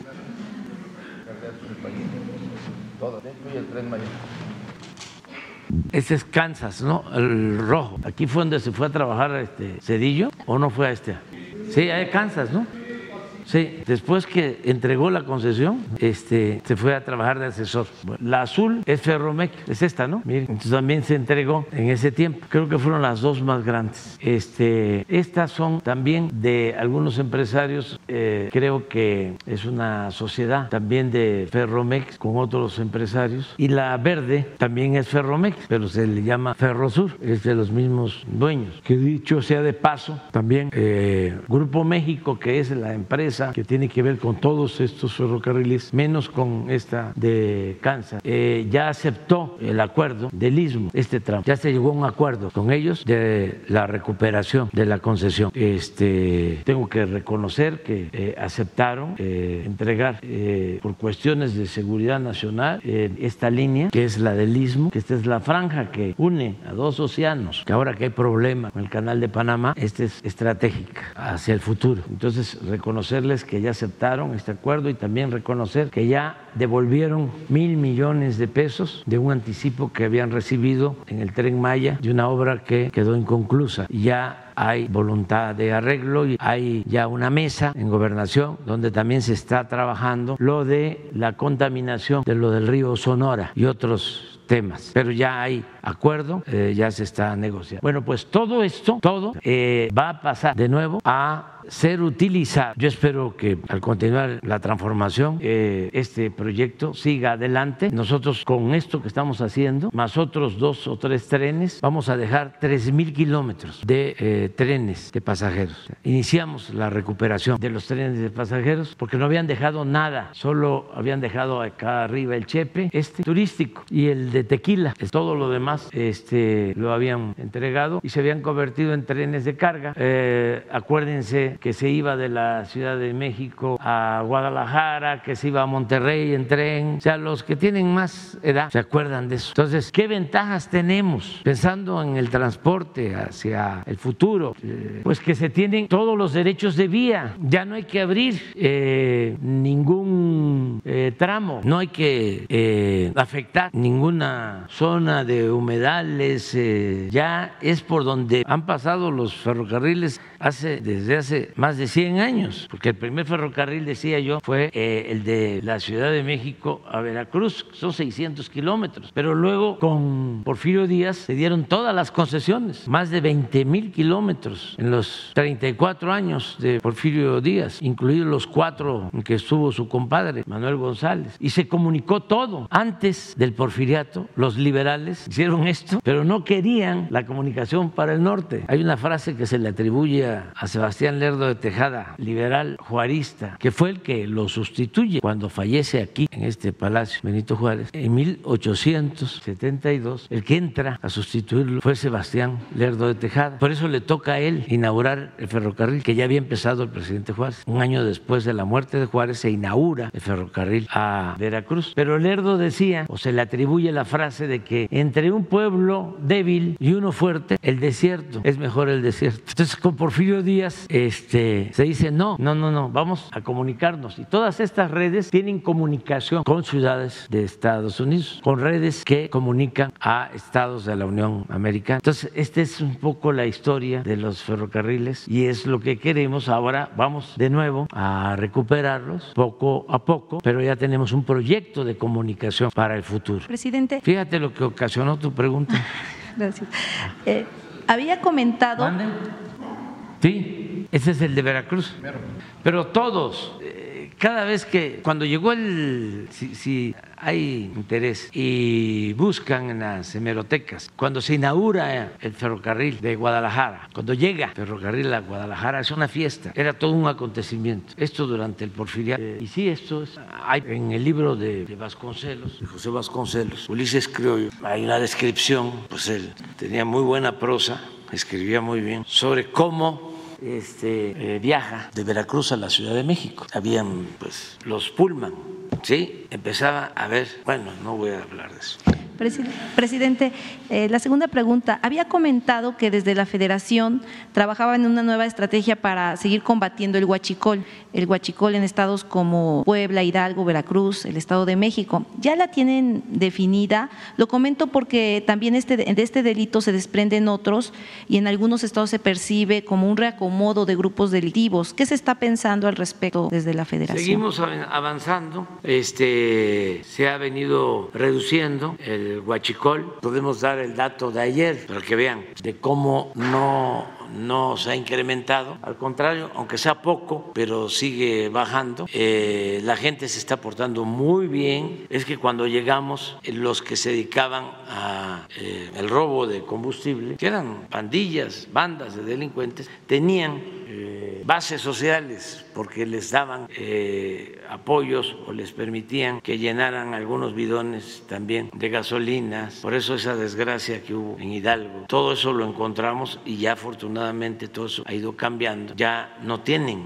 Este es Kansas, ¿no? El rojo. Aquí fue donde se fue a trabajar este Cedillo, ¿o no fue a este? Sí, a Kansas, ¿no? Sí, después que entregó la concesión, este, se fue a trabajar de asesor. la azul es Ferromec, es esta, ¿no? Miren, entonces también se entregó en ese tiempo. Creo que fueron las dos más grandes. Este, estas son también de algunos empresarios, eh, creo que es una sociedad también de Ferromex con otros empresarios. Y la verde también es Ferromex, pero se le llama Ferrosur, es de los mismos dueños. Que dicho sea de paso, también eh, Grupo México, que es la empresa que tiene que ver con todos estos ferrocarriles, menos con esta de Kansas, eh, ya aceptó el acuerdo del istmo, este tramo. Ya se llegó a un acuerdo con ellos de la recuperación de la concesión. Este, tengo que reconocer que eh, aceptaron eh, entregar por cuestiones de seguridad nacional esta línea, que es la del istmo, que esta es la franja que une a dos océanos, que ahora que hay problema con el canal de Panamá, esta es estratégica hacia el futuro. Entonces, reconocer que ya aceptaron este acuerdo y también reconocer que ya devolvieron mil millones de pesos de un anticipo que habían recibido en el tren Maya de una obra que quedó inconclusa. Ya hay voluntad de arreglo y hay ya una mesa en gobernación donde también se está trabajando lo de la contaminación de lo del río Sonora y otros temas, pero ya hay acuerdo, eh, ya se está negociando. Bueno, pues todo esto, todo eh, va a pasar de nuevo a ser utilizado. Yo espero que al continuar la transformación, eh, este proyecto siga adelante. Nosotros con esto que estamos haciendo, más otros dos o tres trenes, vamos a dejar tres mil kilómetros de trenes de pasajeros. Iniciamos la recuperación de los trenes de pasajeros porque no habían dejado nada, solo habían dejado acá arriba el Chepe, este turístico y el de Tequila. Todo lo demás este, lo habían entregado y se habían convertido en trenes de carga. Eh, acuérdense que se iba de la Ciudad de México a Guadalajara, que se iba a Monterrey en tren. O sea, los que tienen más edad se acuerdan de eso. Entonces, ¿qué ventajas tenemos pensando en el transporte hacia el futuro? Eh, pues que se tienen todos los derechos de vía. Ya no hay que abrir eh, ningún tramo, no hay que afectar ninguna zona de humedales, eh, ya es por donde han pasado los ferrocarriles hace, desde hace más de 100 años, porque el primer ferrocarril, decía yo, fue eh, el de la Ciudad de México a Veracruz, son 600 kilómetros, pero luego con Porfirio Díaz se dieron todas las concesiones, más de 20 mil kilómetros en los 34 años de Porfirio Díaz, incluidos los cuatro en que estuvo su compadre, Manuel González, y se comunicó todo antes del porfiriato los liberales hicieron esto, pero no querían la comunicación para el norte. Hay una frase que se le atribuye a Sebastián Lerdo de Tejada, liberal juarista, que fue el que lo sustituye cuando fallece aquí en este palacio Benito Juárez en 1872. El que entra a sustituirlo fue Sebastián Lerdo de Tejada. Por eso le toca a él inaugurar el ferrocarril que ya había empezado el presidente Juárez. Un año después de la muerte de Juárez se inaugura el ferrocarril a Veracruz. Pero Lerdo decía, o se le atribuye la frase de que entre un pueblo débil y uno fuerte, el desierto es mejor el desierto. Entonces con Porfirio Díaz este, se dice, no, no, no, no, vamos a comunicarnos. Y todas estas redes tienen comunicación con ciudades de Estados Unidos, con redes que comunican a estados de la Unión Americana. Entonces, esta es un poco la historia de los ferrocarriles y es lo que queremos. Ahora vamos de nuevo a recuperarlos poco a poco, pero ya tenemos un proyecto de comunicación para el futuro. Presidente. Fíjate lo que ocasionó tu pregunta. Gracias. Eh, había comentado. Sí, ese es el de Veracruz. Pero todos, eh, cada vez que, cuando llegó el, si, hay interés y buscan en las hemerotecas, cuando se inaugura el ferrocarril de Guadalajara, cuando llega el ferrocarril a Guadalajara, es una fiesta, era todo un acontecimiento. Esto durante el porfiriato. y sí, esto es, hay en el libro de, Vasconcelos, de José Vasconcelos, Ulises Criollo, hay una descripción, pues él tenía muy buena prosa, escribía muy bien, sobre cómo este, eh, viaja de Veracruz a la Ciudad de México. Habían pues los Pullman, ¿sí? Empezaba a ver, bueno, no voy a hablar de eso. Presidente, eh, la segunda pregunta. Había comentado que desde la Federación trabajaba en una nueva estrategia para seguir combatiendo el huachicol, el huachicol en estados como Puebla, Hidalgo, Veracruz, el Estado de México. ¿Ya la tienen definida? Lo comento porque también este, de este delito se desprenden otros y en algunos estados se percibe como un reacomodo de grupos delictivos. ¿Qué se está pensando al respecto desde la Federación? Seguimos avanzando. Este, se ha venido reduciendo el huachicol. Podemos dar el dato de ayer para que vean de cómo no, no se ha incrementado. Al contrario, aunque sea poco, pero sigue bajando. Eh, la gente se está portando muy bien. Es que cuando llegamos, los que se dedicaban al eh, robo de combustible, que eran pandillas, bandas de delincuentes, tenían eh, bases sociales porque les daban eh, apoyos o les permitían que llenaran algunos bidones también de gasolinas. Por eso esa desgracia que hubo en Hidalgo, todo eso lo encontramos y ya afortunadamente todo eso ha ido cambiando. Ya no tienen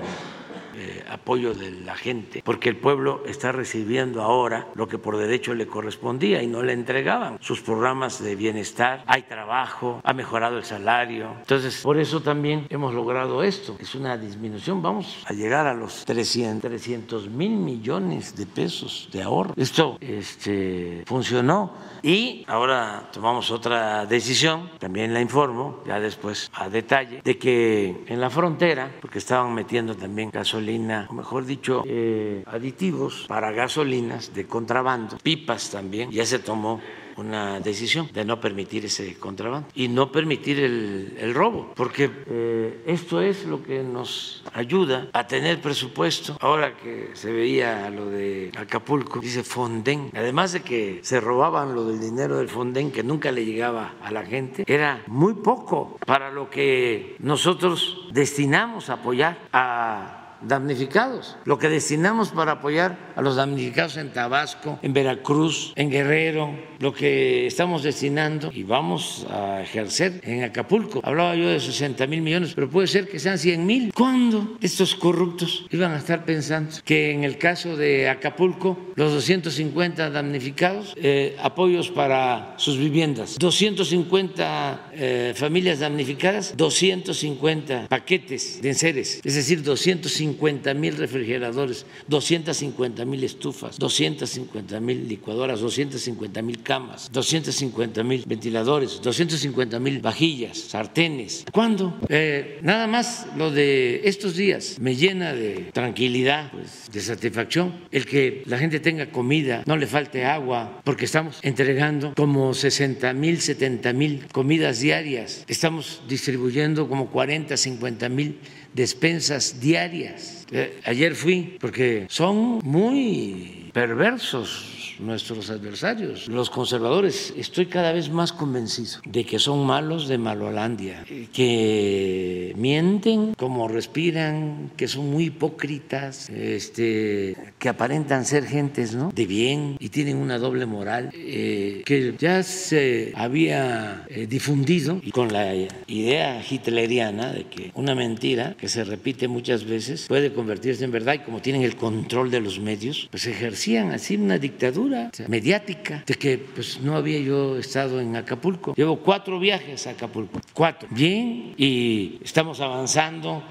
eh, apoyo de la gente, porque el pueblo está recibiendo ahora lo que por derecho le correspondía y no le entregaban. Sus programas de bienestar, hay trabajo, ha mejorado el salario. Entonces, por eso también hemos logrado esto, es una disminución, vamos a llegar a los 300 mil millones de pesos de ahorro. Esto este, funcionó. Y ahora tomamos otra decisión, también la informo, ya después a detalle, de que en la frontera, porque estaban metiendo también gasolina, mejor dicho, eh, aditivos para gasolinas de contrabando, pipas también, ya se tomó una decisión de no permitir ese contrabando y no permitir el, robo, porque eh, esto es lo que nos ayuda a tener presupuesto. Ahora que se veía lo de Acapulco, dice Fonden, además de que se robaban lo del dinero del Fonden que nunca le llegaba a la gente, era muy poco para lo que nosotros destinamos a apoyar a damnificados. Lo que destinamos para apoyar a los damnificados en Tabasco, en Veracruz, en Guerrero, lo que estamos destinando y vamos a ejercer en Acapulco. Hablaba yo de 60 mil millones, pero puede ser que sean 100 mil. ¿Cuándo estos corruptos iban a estar pensando que en el caso de Acapulco, los 250 damnificados, eh, apoyos para sus viviendas, 250 eh, familias damnificadas, 250 paquetes de enseres, es decir, 250 250 mil refrigeradores, 250 mil estufas, 250 mil licuadoras, 250 mil camas, 250 mil ventiladores, 250 mil vajillas, sartenes. ¿Cuándo? Eh, nada más lo de estos días me llena de tranquilidad, pues, de satisfacción, el que la gente tenga comida, no le falte agua, porque estamos entregando como 60 mil, 70 mil comidas diarias, estamos distribuyendo como 40, 50 mil despensas diarias. Eh, ayer fui porque son muy perversos nuestros adversarios, los conservadores. Estoy cada vez más convencido de que son malos de Malolandia, que mienten como respiran, que son muy hipócritas, este, que aparentan ser gentes ¿no? de bien y tienen una doble moral, eh, que ya se había eh, difundido con la idea hitleriana de que una mentira que se repite muchas veces puede convertirse en verdad y como tienen el control de los medios, pues ejercían así una dictadura mediática de que pues no había yo estado en Acapulco. Llevo cuatro viajes a Acapulco, cuatro. Bien, y estamos avanzando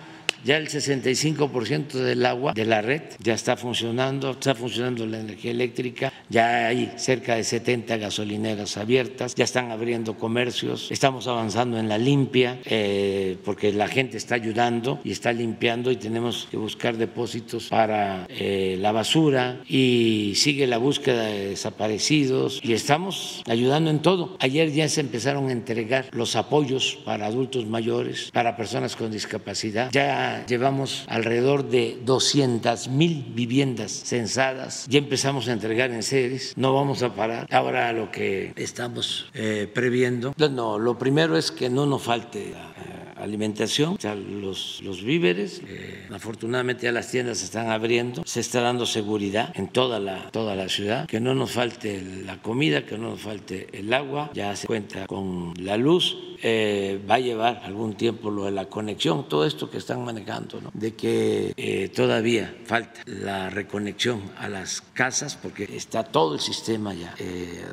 ya el 65% del agua de la red ya está funcionando, está funcionando la energía eléctrica, ya hay cerca de 70 gasolineras abiertas, ya están abriendo comercios, estamos avanzando en la limpia eh, porque la gente está ayudando y está limpiando y tenemos que buscar depósitos para eh, la basura y sigue la búsqueda de desaparecidos y estamos ayudando en todo. Ayer ya se empezaron a entregar los apoyos para adultos mayores, para personas con discapacidad. Ya llevamos alrededor de 200 mil viviendas censadas. Ya empezamos a entregar en series. No vamos a parar. Ahora lo que estamos eh, previendo. No, lo primero es que no nos falte alimentación, los, los víveres. Eh, afortunadamente ya las tiendas se están abriendo, se está dando seguridad en toda la, toda la ciudad, que no nos falte la comida, que no nos falte el agua, ya se cuenta con la luz. Eh, va a llevar algún tiempo lo de la conexión, todo esto que están manejando, ¿no? de que eh, todavía falta la reconexión a las casas, porque está todo el sistema ya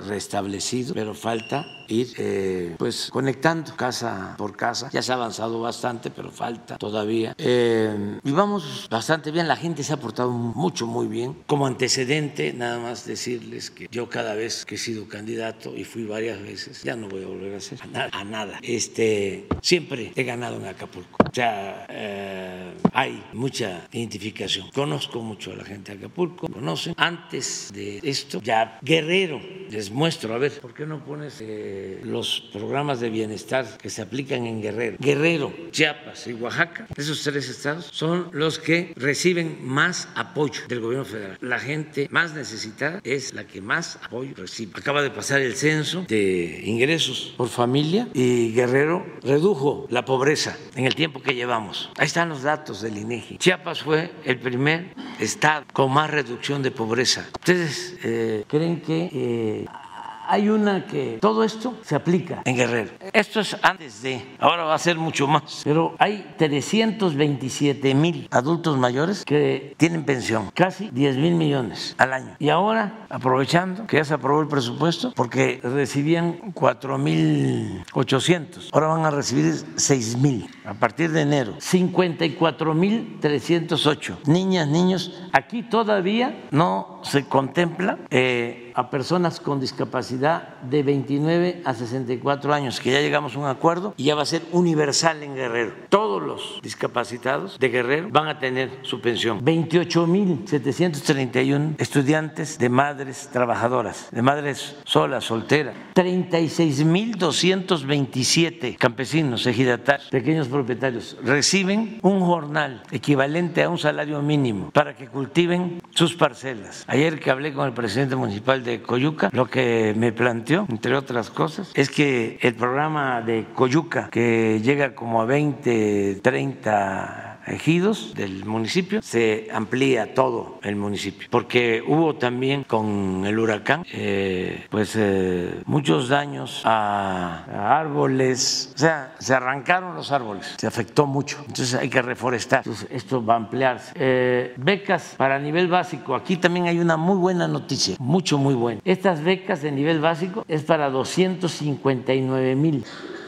restablecido, pero falta ir pues conectando casa por casa. Ya se ha avanzado bastante, pero falta todavía. Eh, y vamos bastante bien, la gente se ha portado mucho, muy bien. Como antecedente, nada más decirles que yo cada vez que he sido candidato y fui varias veces, ya no voy a volver a hacer a nada. Este, siempre he ganado en Acapulco. O sea, eh, hay mucha identificación. Conozco mucho a la gente de Acapulco, conocen. Antes de esto, ya Guerrero, les muestro, a ver, ¿por qué no pones eh, los programas de bienestar que se aplican en Guerrero? Guerrero, Chiapas y Oaxaca, esos tres estados, son los que reciben más apoyo del gobierno federal. La gente más necesitada es la que más apoyo recibe. Acaba de pasar el censo de ingresos por familia y Guerrero redujo la pobreza en el tiempo que llevamos. Ahí están los datos del INEGI. Chiapas fue el primer estado con más reducción de pobreza. ¿Ustedes eh, creen que eh, hay una que todo esto se aplica en Guerrero. Esto es antes de, ahora va a ser mucho más, pero hay 327 mil adultos mayores que tienen pensión, casi 10 mil millones al año. Y ahora, aprovechando que ya se aprobó el presupuesto, porque recibían 4 mil 800, ahora van a recibir 6 mil a partir de enero, 54 mil 308 niñas, niños. Aquí todavía no se contempla. Eh, a personas con discapacidad de 29 a 64 años, que ya llegamos a un acuerdo y ya va a ser universal en Guerrero. Todos los discapacitados de Guerrero van a tener su pensión. 28.731 estudiantes de madres trabajadoras, de madres solas, solteras. 36.227 campesinos, ejidatarios, pequeños propietarios, reciben un jornal equivalente a un salario mínimo para que cultiven sus parcelas. Ayer que hablé con el presidente municipal de Coyuca, lo que me planteó, entre otras cosas, es que el programa de Coyuca, que llega como a 20, 30 ejidos del municipio, se amplía todo el municipio, porque hubo también con el huracán, eh, pues eh, muchos daños a, árboles, o sea, se arrancaron los árboles, se afectó mucho, entonces hay que reforestar, entonces esto va a ampliarse. Eh, becas para nivel básico, aquí también hay una muy buena noticia, mucho, muy buena. Estas becas de nivel básico es para 259 mil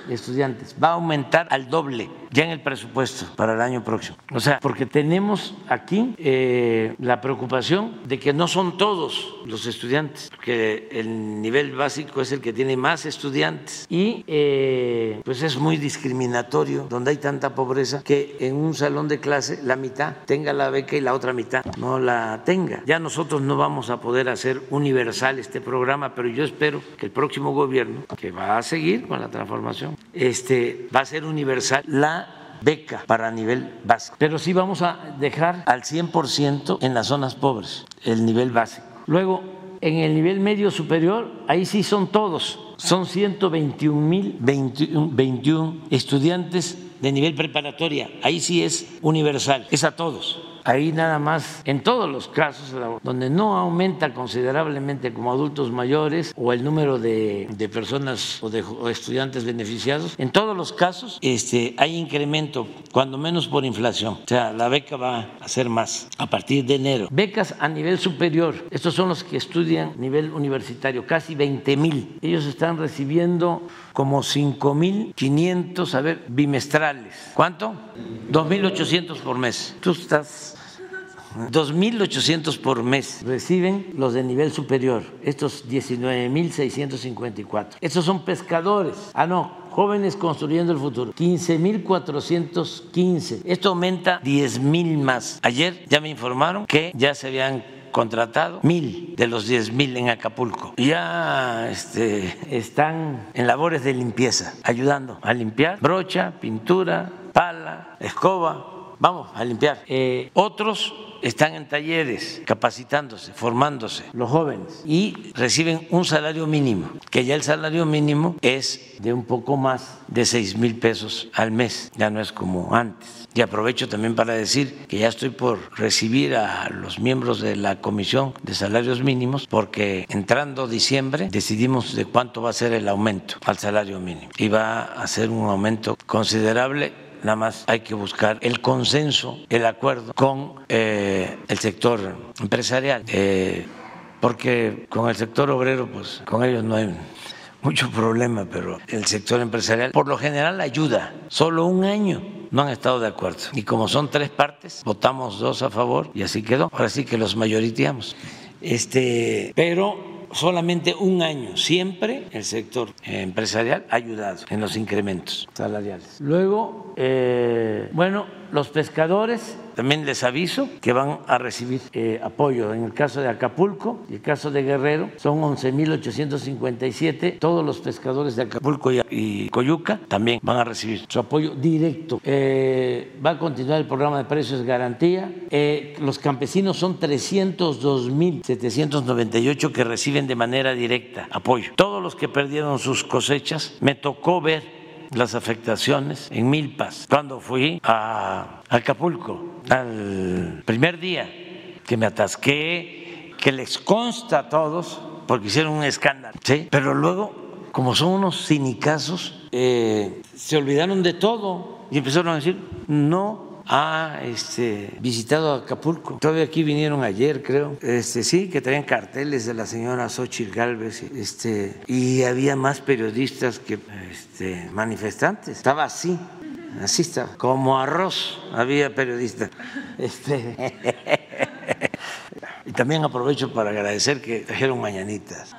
estudiantes, va a aumentar al doble ya en el presupuesto para el año próximo. O sea, porque tenemos aquí eh, la preocupación de que no son todos los estudiantes, que el nivel básico es el que tiene más estudiantes y eh, pues es muy discriminatorio donde hay tanta pobreza que en un salón de clase la mitad tenga la beca y la otra mitad no la tenga. Ya nosotros no vamos a poder hacer universal este programa, pero yo espero que el próximo gobierno, que va a seguir con la transformación, este, va a ser universal la beca para nivel básico. Pero sí vamos a dejar al 100% en las zonas pobres el nivel básico. Luego, En el nivel medio superior, ahí sí son todos, son 121 mil 21 estudiantes de nivel preparatoria, ahí sí es universal, es a todos ahí nada más, en todos los casos donde no aumenta considerablemente como adultos mayores o el número de, personas o de estudiantes beneficiados, en todos los casos este, hay incremento, cuando menos por inflación. O sea, la beca va a ser más a partir de enero. Becas a nivel superior, estos son los que estudian nivel universitario, casi 20 mil. Ellos están recibiendo como 5.500, a ver, bimestrales. ¿Cuánto? 2.800 por mes. Tú estás 2.800 por mes reciben los de nivel superior, estos 19.654. Estos son pescadores. Ah, no, jóvenes construyendo el futuro. 15.415. Esto aumenta 10.000 más. Ayer ya me informaron que ya se habían contratado mil de los 10.000 en Acapulco. Ya este, están en labores de limpieza, ayudando a limpiar brocha, pintura, pala, escoba. Vamos a limpiar. Eh, otros están en talleres, capacitándose, formándose, los jóvenes, y reciben un salario mínimo, que ya el salario mínimo es de un poco más de 6 mil pesos al mes, ya no es como antes. Y aprovecho también para decir que ya estoy por recibir a los miembros de la Comisión de Salarios Mínimos porque entrando diciembre decidimos de cuánto va a ser el aumento al salario mínimo. Y va a ser un aumento considerable nada más hay que buscar el consenso, el acuerdo con eh, el sector empresarial, eh, porque con el sector obrero, pues con ellos no hay mucho problema, pero el sector empresarial por lo general ayuda, solo un año no han estado de acuerdo. Y como son tres partes, votamos dos a favor y así quedó. Ahora sí que los mayoriteamos. Este, pero solamente un año. Siempre el sector empresarial ha ayudado en los incrementos salariales. Luego, eh, bueno, los pescadores también les aviso que van a recibir eh, apoyo. En el caso de Acapulco y el caso de Guerrero son 11.857. Todos los pescadores de Acapulco y, Coyuca también van a recibir su apoyo directo. Eh, va a continuar el programa de precios garantía. Eh, los campesinos son 302.798 que reciben de manera directa apoyo. Todos los que perdieron sus cosechas, me tocó ver las afectaciones en Milpas cuando fui a Acapulco al primer día que me atasqué, que les consta a todos porque hicieron un escándalo, ¿sí? Pero luego, como son unos cinicazos, eh, se olvidaron de todo y empezaron a decir, no ha este, visitado Acapulco. Todavía aquí vinieron ayer, creo. Este, sí, que traían carteles de la señora Xochitl Galvez. Este, y había más periodistas que este, manifestantes. Estaba así. Así estaba, como arroz había periodistas. Este, y también aprovecho para agradecer que trajeron mañanitas.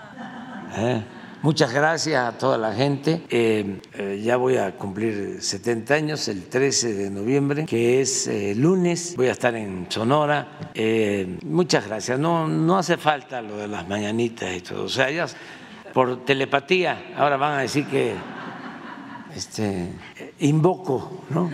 ¿eh? Muchas gracias a toda la gente. Eh, eh, ya voy a cumplir 70 años el 13 de noviembre, que es eh, lunes. Voy a estar en Sonora. muchas gracias. No, no hace falta lo de las mañanitas y todo. O sea, ya por telepatía ahora van a decir que este, invoco, ¿no?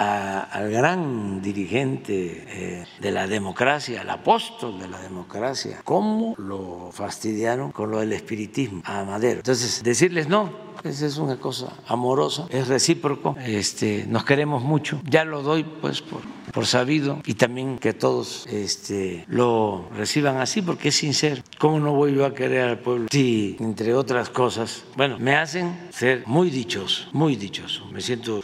Al gran dirigente eh, de la democracia, el apóstol de la democracia, cómo lo fastidiaron con lo del espiritismo a Madero. Entonces, decirles no, esa es una cosa amorosa, es recíproco, este, nos queremos mucho, ya lo doy pues por, por sabido y también que todos este, lo reciban así porque es sincero. ¿Cómo no voy yo a querer al pueblo? Sí, entre otras cosas, bueno, me hacen ser muy dichoso, muy dichoso, me siento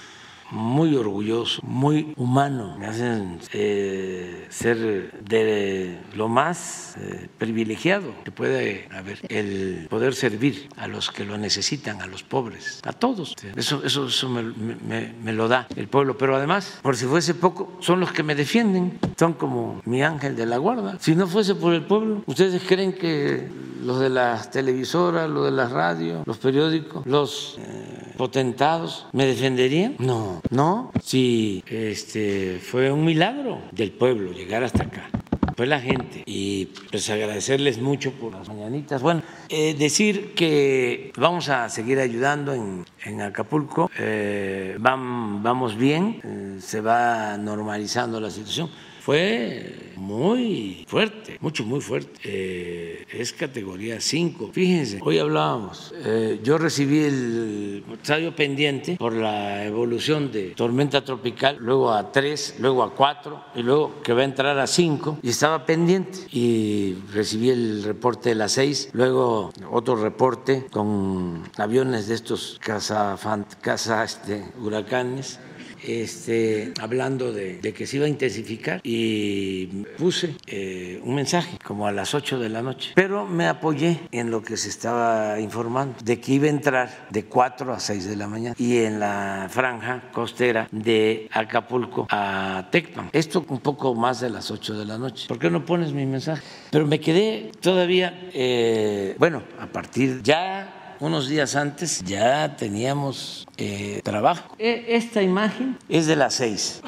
muy orgulloso, muy humano. Me hacen eh, ser de lo más eh, privilegiado que puede haber, el poder servir a los que lo necesitan, a los pobres, a todos. Eso, eso, eso me, lo da el pueblo. Pero además, por si fuese poco, son los que me defienden, son como mi ángel de la guarda. Si no fuese por el pueblo, ¿ustedes creen que los de las televisoras, los de las radios, los periódicos, los eh, potentados me defenderían? No, no. Si este, fue un milagro del pueblo llegar hasta acá fue la gente. Y pues agradecerles mucho por las mañanitas. Bueno, eh, decir que vamos a seguir ayudando en, en Acapulco. Eh, vamos bien. se va normalizando la situación fue muy fuerte, mucho, muy fuerte. Eh, es categoría 5. Fíjense, hoy hablábamos, eh, yo recibí el estadio pendiente por la evolución de tormenta tropical, luego a 3, luego a 4 y luego que va a entrar a 5 y estaba pendiente y recibí el reporte de las 6, luego otro reporte con aviones de estos casa, casa este, huracanes este, hablando de, que se iba a intensificar y puse eh, un mensaje como a las 8 de la noche, pero me apoyé en lo que se estaba informando, de que iba a entrar de 4 a 6 de la mañana y en la franja costera de Acapulco a Tecpan. Esto un poco más de las 8 de la noche. ¿Por qué no pones mi mensaje? Pero me quedé todavía, eh, bueno, a partir ya unos días antes ya teníamos eh, trabajo. E, esta imagen es de las seis.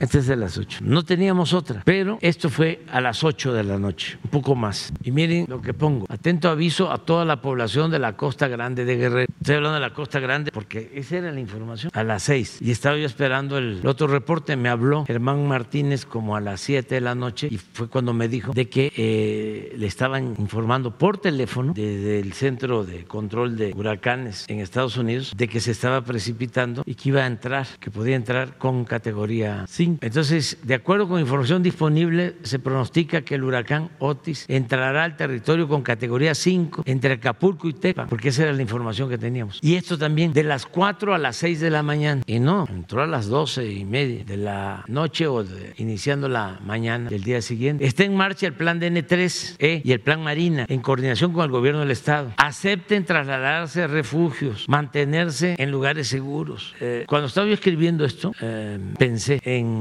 Esta es de las 8. No teníamos otra, pero esto fue a las 8 de la noche, un poco más. Y miren lo que pongo. Atento aviso a toda la población de la Costa Grande de Guerrero. Estoy hablando de la Costa Grande porque esa era la información. A las 6. Y estaba yo esperando el otro reporte. Me habló Germán Martínez como a las 7 de la noche y fue cuando me dijo de que eh, le estaban informando por teléfono desde el Centro de Control de Huracanes en Estados Unidos de que se estaba precipitando y que iba a entrar, que podía entrar con categoría 5 entonces, de acuerdo con información disponible, se pronostica que el huracán Otis entrará al territorio con categoría 5 entre Acapulco y Tepa, porque esa era la información que teníamos. Y esto también de las 4 a las 6 de la mañana. Y no, entró a las 12 y media de la noche o iniciando la mañana del día siguiente. Está en marcha el plan DN3E y el plan Marina en coordinación con el gobierno del Estado. Acepten trasladarse a refugios, mantenerse en lugares seguros. Eh, cuando estaba yo escribiendo esto, eh, pensé en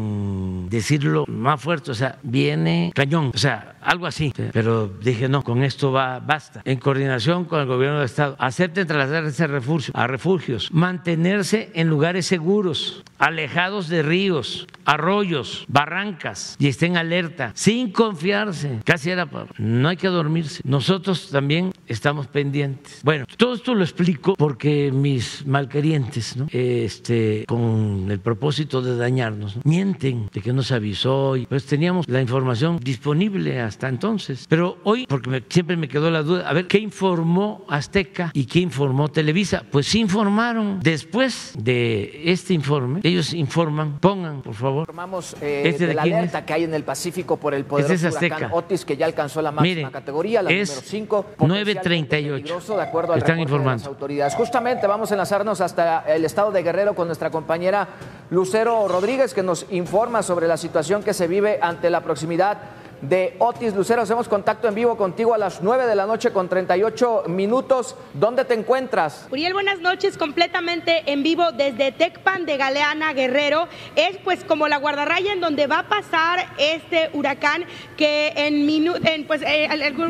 decirlo más fuerte, o sea, viene cañón, o sea, algo así. Pero dije, no, con esto va, basta. En coordinación con el gobierno del Estado, acepten trasladarse refugio, a refugios, mantenerse en lugares seguros, alejados de ríos, arroyos, barrancas, y estén alerta, sin confiarse. Casi era, no hay que dormirse. Nosotros también estamos pendientes. Bueno, todo esto lo explico porque mis malquerientes, ¿no? este, con el propósito de dañarnos, ¿no? De que nos avisó y pues teníamos la información disponible hasta entonces. Pero hoy, porque siempre me quedó la duda, a ver, ¿qué informó Azteca y qué informó Televisa? Pues informaron después de este informe, ellos informan, pongan por favor. Informamos eh, ¿Este de, la alerta que hay en el Pacífico por el poderoso este es huracán Otis que ya alcanzó la máxima categoría, la número 5. 938. De acuerdo al Están informando. de las autoridades. Justamente vamos a enlazarnos hasta el estado de Guerrero con nuestra compañera Lucero Rodríguez que nos informa sobre la situación que se vive ante la proximidad de Otis Lucero. Hacemos contacto en vivo contigo a las 9 de la noche con 38 minutos. ¿Dónde te encuentras? Uriel, buenas noches, completamente en vivo desde Tecpan de Galeana Guerrero. Es pues como la guardarraya en donde va a pasar este huracán que en, en pues, eh,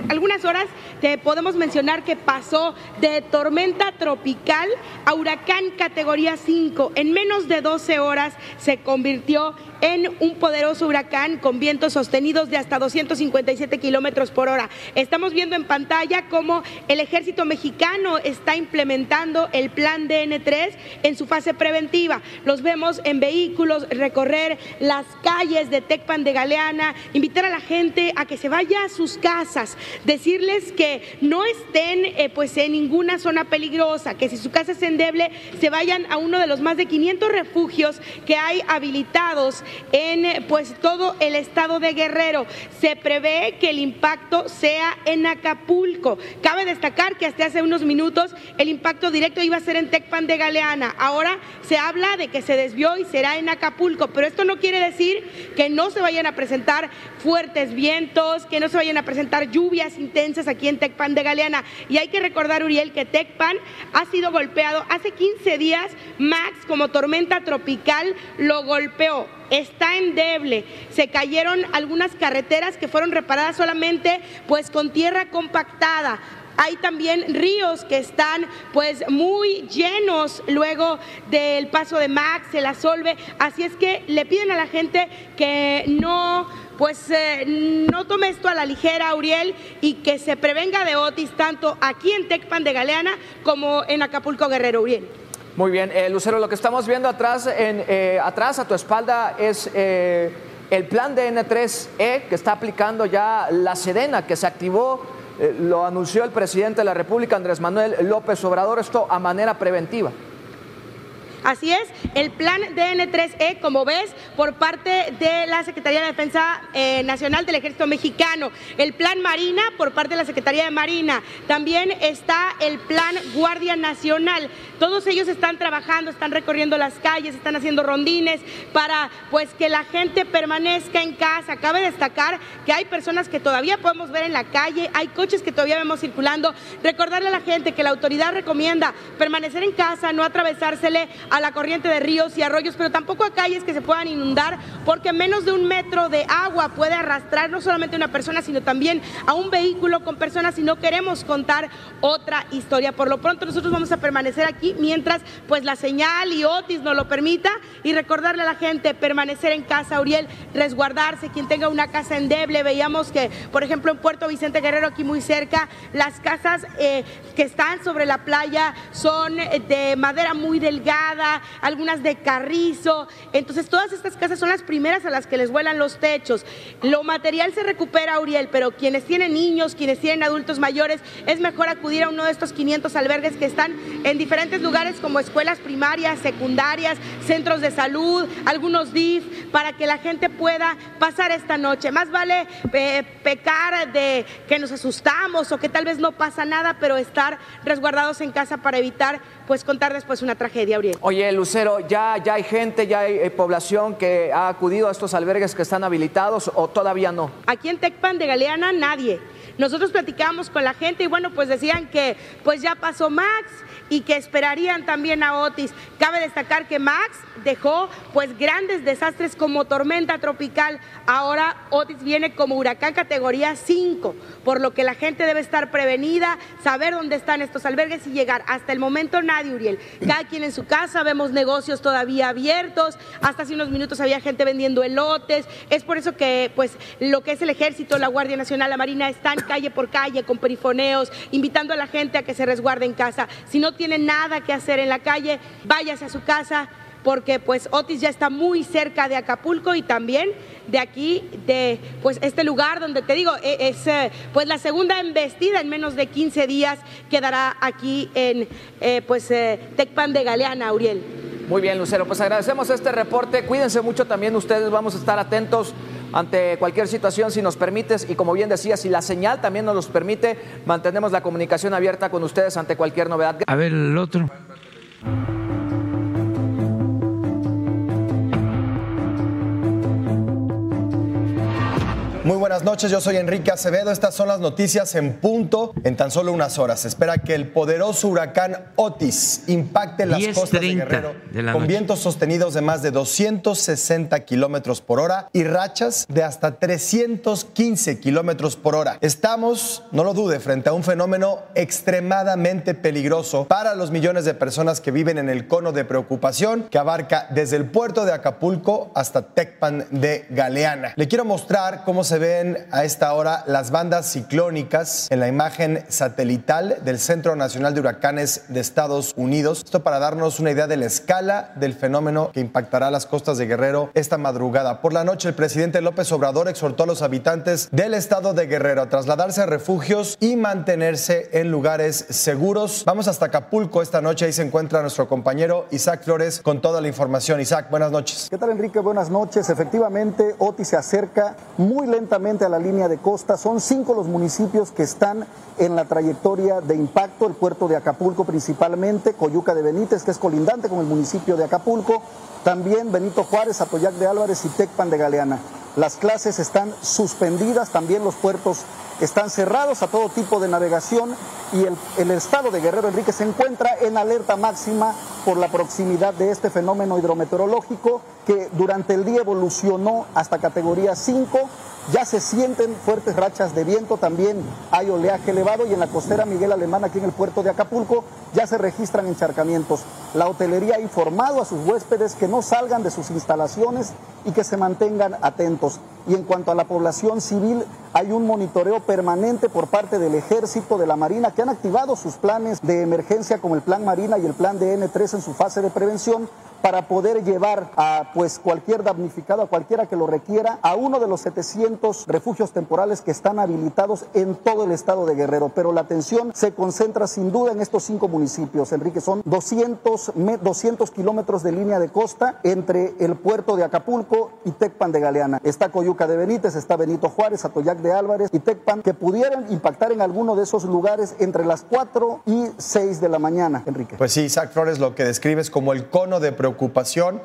algunas horas te podemos mencionar que pasó de tormenta tropical a huracán categoría 5. En menos de 12 horas se convirtió en un poderoso huracán con vientos sostenidos de hasta 257 kilómetros por hora. Estamos viendo en pantalla cómo el ejército mexicano está implementando el plan DN3 en su fase preventiva. Los vemos en vehículos recorrer las calles de Tecpan de Galeana, invitar a la gente a que se vaya a sus casas, decirles que no estén eh, pues en ninguna zona peligrosa, que si su casa es endeble se vayan a uno de los más de 500 refugios que hay habilitados en pues todo el estado de Guerrero. Se prevé que el impacto sea en Acapulco. Cabe destacar que hasta hace unos minutos el impacto directo iba a ser en Tecpan de Galeana. Ahora se habla de que se desvió y será en Acapulco, pero esto no quiere decir que no se vayan a presentar fuertes vientos, que no se vayan a presentar lluvias intensas aquí en Tecpan de Galeana. Y hay que recordar, Uriel, que Tecpan ha sido golpeado hace 15 días, Max como tormenta tropical lo golpeó está endeble. Se cayeron algunas carreteras que fueron reparadas solamente pues con tierra compactada. Hay también ríos que están pues muy llenos luego del paso de Max, el Asolve. Así es que le piden a la gente que no pues eh, no tome esto a la ligera, Uriel, y que se prevenga de Otis tanto aquí en Tecpan de Galeana como en Acapulco Guerrero, Uriel. Muy bien, eh, Lucero, lo que estamos viendo atrás, eh, atrás a tu espalda es eh, el plan de N3E que está aplicando ya la Sedena, que se activó, lo anunció el presidente de la República, Andrés Manuel López Obrador, esto a manera preventiva. Así es, el plan DN3E, como ves, por parte de la Secretaría de Defensa eh, Nacional del Ejército Mexicano, el plan Marina por parte de la Secretaría de Marina, también está el plan Guardia Nacional. Todos ellos están trabajando, están recorriendo las calles, están haciendo rondines para pues que la gente permanezca en casa. Cabe destacar que hay personas que todavía podemos ver en la calle, hay coches que todavía vemos circulando. Recordarle a la gente que la autoridad recomienda permanecer en casa, no atravesársele a la corriente de ríos y arroyos, pero tampoco a calles que se puedan inundar, porque menos de un metro de agua puede arrastrar no solamente a una persona, sino también a un vehículo con personas y no queremos contar otra historia. Por lo pronto nosotros vamos a permanecer aquí mientras pues la señal y Otis nos lo permita y recordarle a la gente permanecer en casa, Uriel, resguardarse, quien tenga una casa endeble. Veíamos que, por ejemplo, en Puerto Vicente Guerrero, aquí muy cerca, las casas eh, que están sobre la playa son de madera muy delgada, algunas de carrizo. Entonces todas estas casas son las primeras a las que les vuelan los techos. Lo material se recupera, Uriel, pero quienes tienen niños, quienes tienen adultos mayores, es mejor acudir a uno de estos 500 albergues que están en diferentes lugares como escuelas primarias, secundarias, centros de salud, algunos DIF, para que la gente pueda pasar esta noche. Más vale eh, pecar de que nos asustamos o que tal vez no pasa nada, pero estar resguardados en casa para evitar pues contar después una tragedia, Uriel. Oye, Lucero, ¿ya, ya hay gente, ya hay eh, población que ha acudido a estos albergues que están habilitados o todavía no? Aquí en Tecpan de Galeana nadie. Nosotros platicamos con la gente y bueno, pues decían que pues ya pasó Max, y que esperarían también a Otis. Cabe destacar que Max dejó pues grandes desastres como tormenta tropical. Ahora Otis viene como huracán categoría 5, por lo que la gente debe estar prevenida, saber dónde están estos albergues y llegar. Hasta el momento nadie, Uriel. Cada quien en su casa, vemos negocios todavía abiertos. Hasta hace unos minutos había gente vendiendo elotes. Es por eso que pues lo que es el ejército, la Guardia Nacional, la Marina están calle por calle con perifoneos, invitando a la gente a que se resguarde en casa. Si no tiene nada que hacer en la calle, váyase a su casa porque pues Otis ya está muy cerca de Acapulco y también de aquí, de pues este lugar donde te digo, e, es eh, pues la segunda embestida en menos de 15 días quedará aquí en eh, pues eh, Tecpan de Galeana, Uriel. Muy bien, Lucero, pues agradecemos este reporte, cuídense mucho también ustedes, vamos a estar atentos ante cualquier situación si nos permites y como bien decía, si la señal también nos los permite, mantenemos la comunicación abierta con ustedes ante cualquier novedad. A ver, el otro. Muy buenas noches, yo soy Enrique Acevedo. Estas son las noticias en punto en tan solo unas horas. Se espera que el poderoso huracán Otis impacte las costas de Guerrero con vientos sostenidos de más de 260 kilómetros por hora y rachas de hasta 315 kilómetros por hora. Estamos, no lo dude, frente a un fenómeno extremadamente peligroso para los millones de personas que viven en el cono de preocupación que abarca desde el puerto de Acapulco hasta Tecpan de Galeana. Le quiero mostrar cómo se ven a esta hora las bandas ciclónicas en la imagen satelital del Centro Nacional de Huracanes de Estados Unidos. Esto para darnos una idea de la escala del fenómeno que impactará las costas de Guerrero esta madrugada. Por la noche, el presidente López Obrador exhortó a los habitantes del estado de Guerrero a trasladarse a refugios y mantenerse en lugares seguros. Vamos hasta Acapulco esta noche. Ahí se encuentra nuestro compañero Isaac Flores con toda la información. Isaac, buenas noches. ¿Qué tal, Enrique? Buenas noches. Efectivamente, Otis se acerca muy lentamente a la línea de costa. Son cinco los municipios que están en la trayectoria de impacto, el puerto de Acapulco principalmente, Coyuca de Benítez, que es colindante con el municipio de Acapulco, también Benito Juárez, Atoyac de Álvarez y Tecpan de Galeana. Las clases están suspendidas, también los puertos están cerrados a todo tipo de navegación y el, el, estado de Guerrero Enrique se encuentra en alerta máxima por la proximidad de este fenómeno hidrometeorológico que durante el día evolucionó hasta categoría 5 ya se sienten fuertes rachas de viento, también hay oleaje elevado y en la costera Miguel Alemán, aquí en el puerto de Acapulco, ya se registran encharcamientos. La hotelería ha informado a sus huéspedes que no salgan de sus instalaciones y que se mantengan atentos. Y en cuanto a la población civil, hay un monitoreo permanente por parte del Ejército, de la Marina, que han activado sus planes de emergencia como el Plan Marina y el Plan DN3 en su fase de prevención para poder llevar a pues cualquier damnificado, a cualquiera que lo requiera, a uno de los 700 refugios temporales que están habilitados en todo el estado de Guerrero. Pero la atención se concentra sin duda en estos cinco municipios. Enrique, son 200, 200 kilómetros de línea de costa entre el puerto de Acapulco y Tecpan de Galeana. Está Coyuca de Benítez, está Benito Juárez, Atoyac de Álvarez y Tecpan, que pudieran impactar en alguno de esos lugares entre las 4 y 6 de la mañana, Enrique. Pues sí, Isaac Flores lo que describes como el cono de preocupación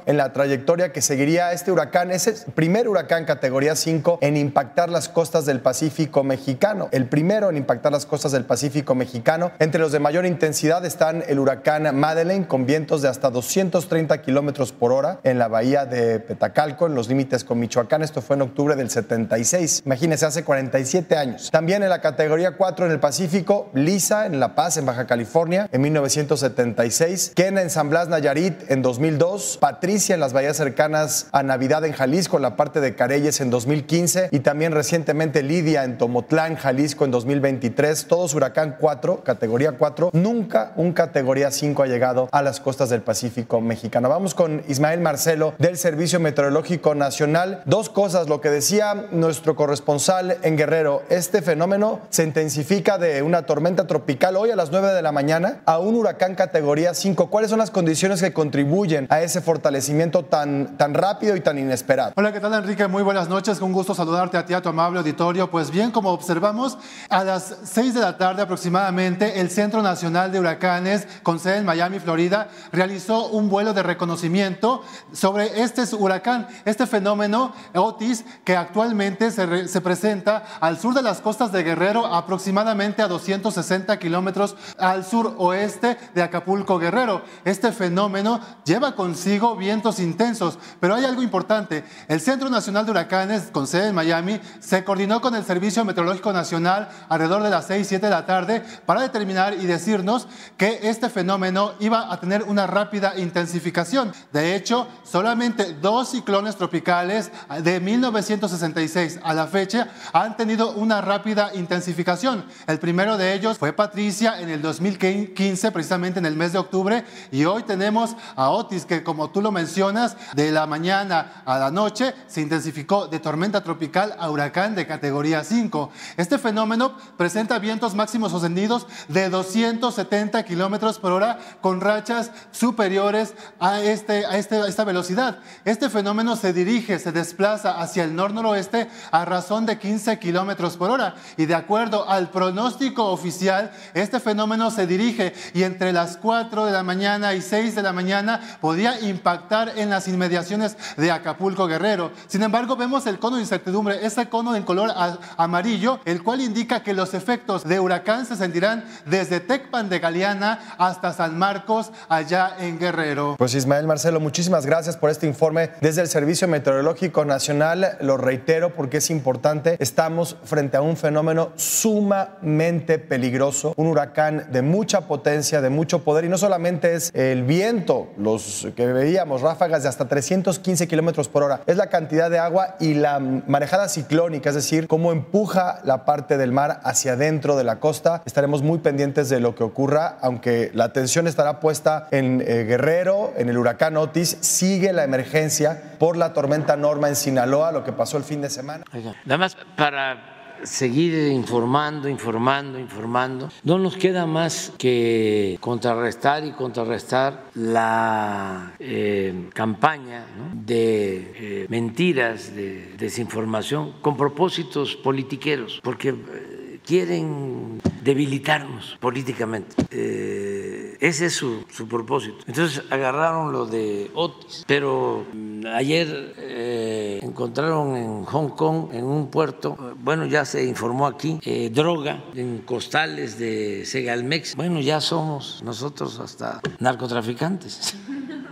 en la trayectoria que seguiría este huracán. Es el primer huracán categoría 5 en impactar las costas del Pacífico mexicano. El primero en impactar las costas del Pacífico mexicano. Entre los de mayor intensidad están el huracán Madeleine con vientos de hasta 230 kilómetros por hora en la bahía de Petacalco, en los límites con Michoacán. Esto fue en octubre del 76. Imagínense, hace 47 años. También en la categoría 4 en el Pacífico, Lisa en La Paz, en Baja California, en 1976. Kena en San Blas, Nayarit, en 2002. Patricia en las bahías cercanas a Navidad en Jalisco, en la parte de Careyes, en 2015. Y también recientemente Lidia en Tomotlán, Jalisco, en 2023. Todos huracán 4, categoría 4. Nunca un categoría 5 ha llegado a las costas del Pacífico mexicano. Vamos con Ismael Marcelo del Servicio Meteorológico Nacional. Dos cosas, lo que decía nuestro corresponsal en Guerrero, este fenómeno se intensifica de una tormenta tropical hoy a las 9 de la mañana a un huracán categoría 5. ¿Cuáles son las condiciones que contribuyen a ese fortalecimiento tan, tan rápido y tan inesperado? Hola, ¿qué tal Enrique? Muy buenas noches, con gusto saludarte a ti, a tu amable auditorio. Pues bien, como observamos, a las 6 de la tarde aproximadamente, el Centro Nacional de Huracanes, con sede en Miami, Florida, realizó un vuelo de reconocimiento sobre este huracán, este fenómeno Otis, que actualmente se, se presenta al sur de las costas de Guerrero, aproximadamente a 260 kilómetros al sur oeste de Acapulco, Guerrero. Este fenómeno lleva consigo vientos intensos, pero hay algo importante. El Centro Nacional de Huracanes, con sede en Miami, se coordinó con el Servicio Meteorológico Nacional alrededor de las 6, 7 de la tarde para determinar y decirnos que este fenómeno iba a tener una rápida intensificación. De hecho, solamente dos ciclones tropicales de 1966 a la fecha han tenido una rápida intensificación. El primero de ellos fue Patricia en el 2015, precisamente en el mes de octubre, y hoy tenemos a Otis, que como tú lo mencionas, de la mañana a la noche se intensificó de tormenta tropical a huracán de categoría 5. Este fenómeno presenta vientos máximos sostenidos de 270 kilómetros por hora con rachas superiores a, este, a, este, a esta velocidad. Este fenómeno se dirige, se desplaza hacia el nor-noroeste a razón de 15 kilómetros por hora. Y de acuerdo al pronóstico oficial, este fenómeno se dirige y entre las 4 de la mañana y 6 de la mañana podía impactar en las inmediaciones de Acapulco Guerrero. Sin embargo, vemos el cono de incertidumbre, ese cono en color amarillo, el cual indica que los efectos de huracán se sentirán desde Tecpan de Galeana hasta San Marcos, allá en Guerrero. Pues Ismael Marcelo, muchísimas gracias por este informe desde el Servicio Meteorológico Nacional. Lo reitero porque es importante. Estamos frente a un fenómeno sumamente peligroso, un huracán de mucha potencia, de mucho poder, y no solamente es el viento, los que veíamos, ráfagas de hasta 315 kilómetros por hora, es la cantidad de agua y la marejada ciclónica, es decir, cómo empuja la parte del mar hacia adentro de la costa. Estaremos muy pendientes de lo que ocurra, aunque la atención estará puesta en eh, Guerrero, en el huracán Otis, sigue la emergencia por la tormenta Norma en Sinaloa, lo que pasó el fin de semana. Nada más para seguir informando, informando, informando. No nos queda más que contrarrestar y contrarrestar la eh, campaña de eh, mentiras, de desinformación, con propósitos politiqueros, porque eh, quieren debilitarnos políticamente. Eh, ese es su, su, propósito. Entonces agarraron lo de Otis, pero mm, ayer eh, encontraron en Hong Kong, en un puerto, bueno, ya se informó aquí, eh, droga en costales de Segalmex. Bueno, ya somos nosotros hasta narcotraficantes.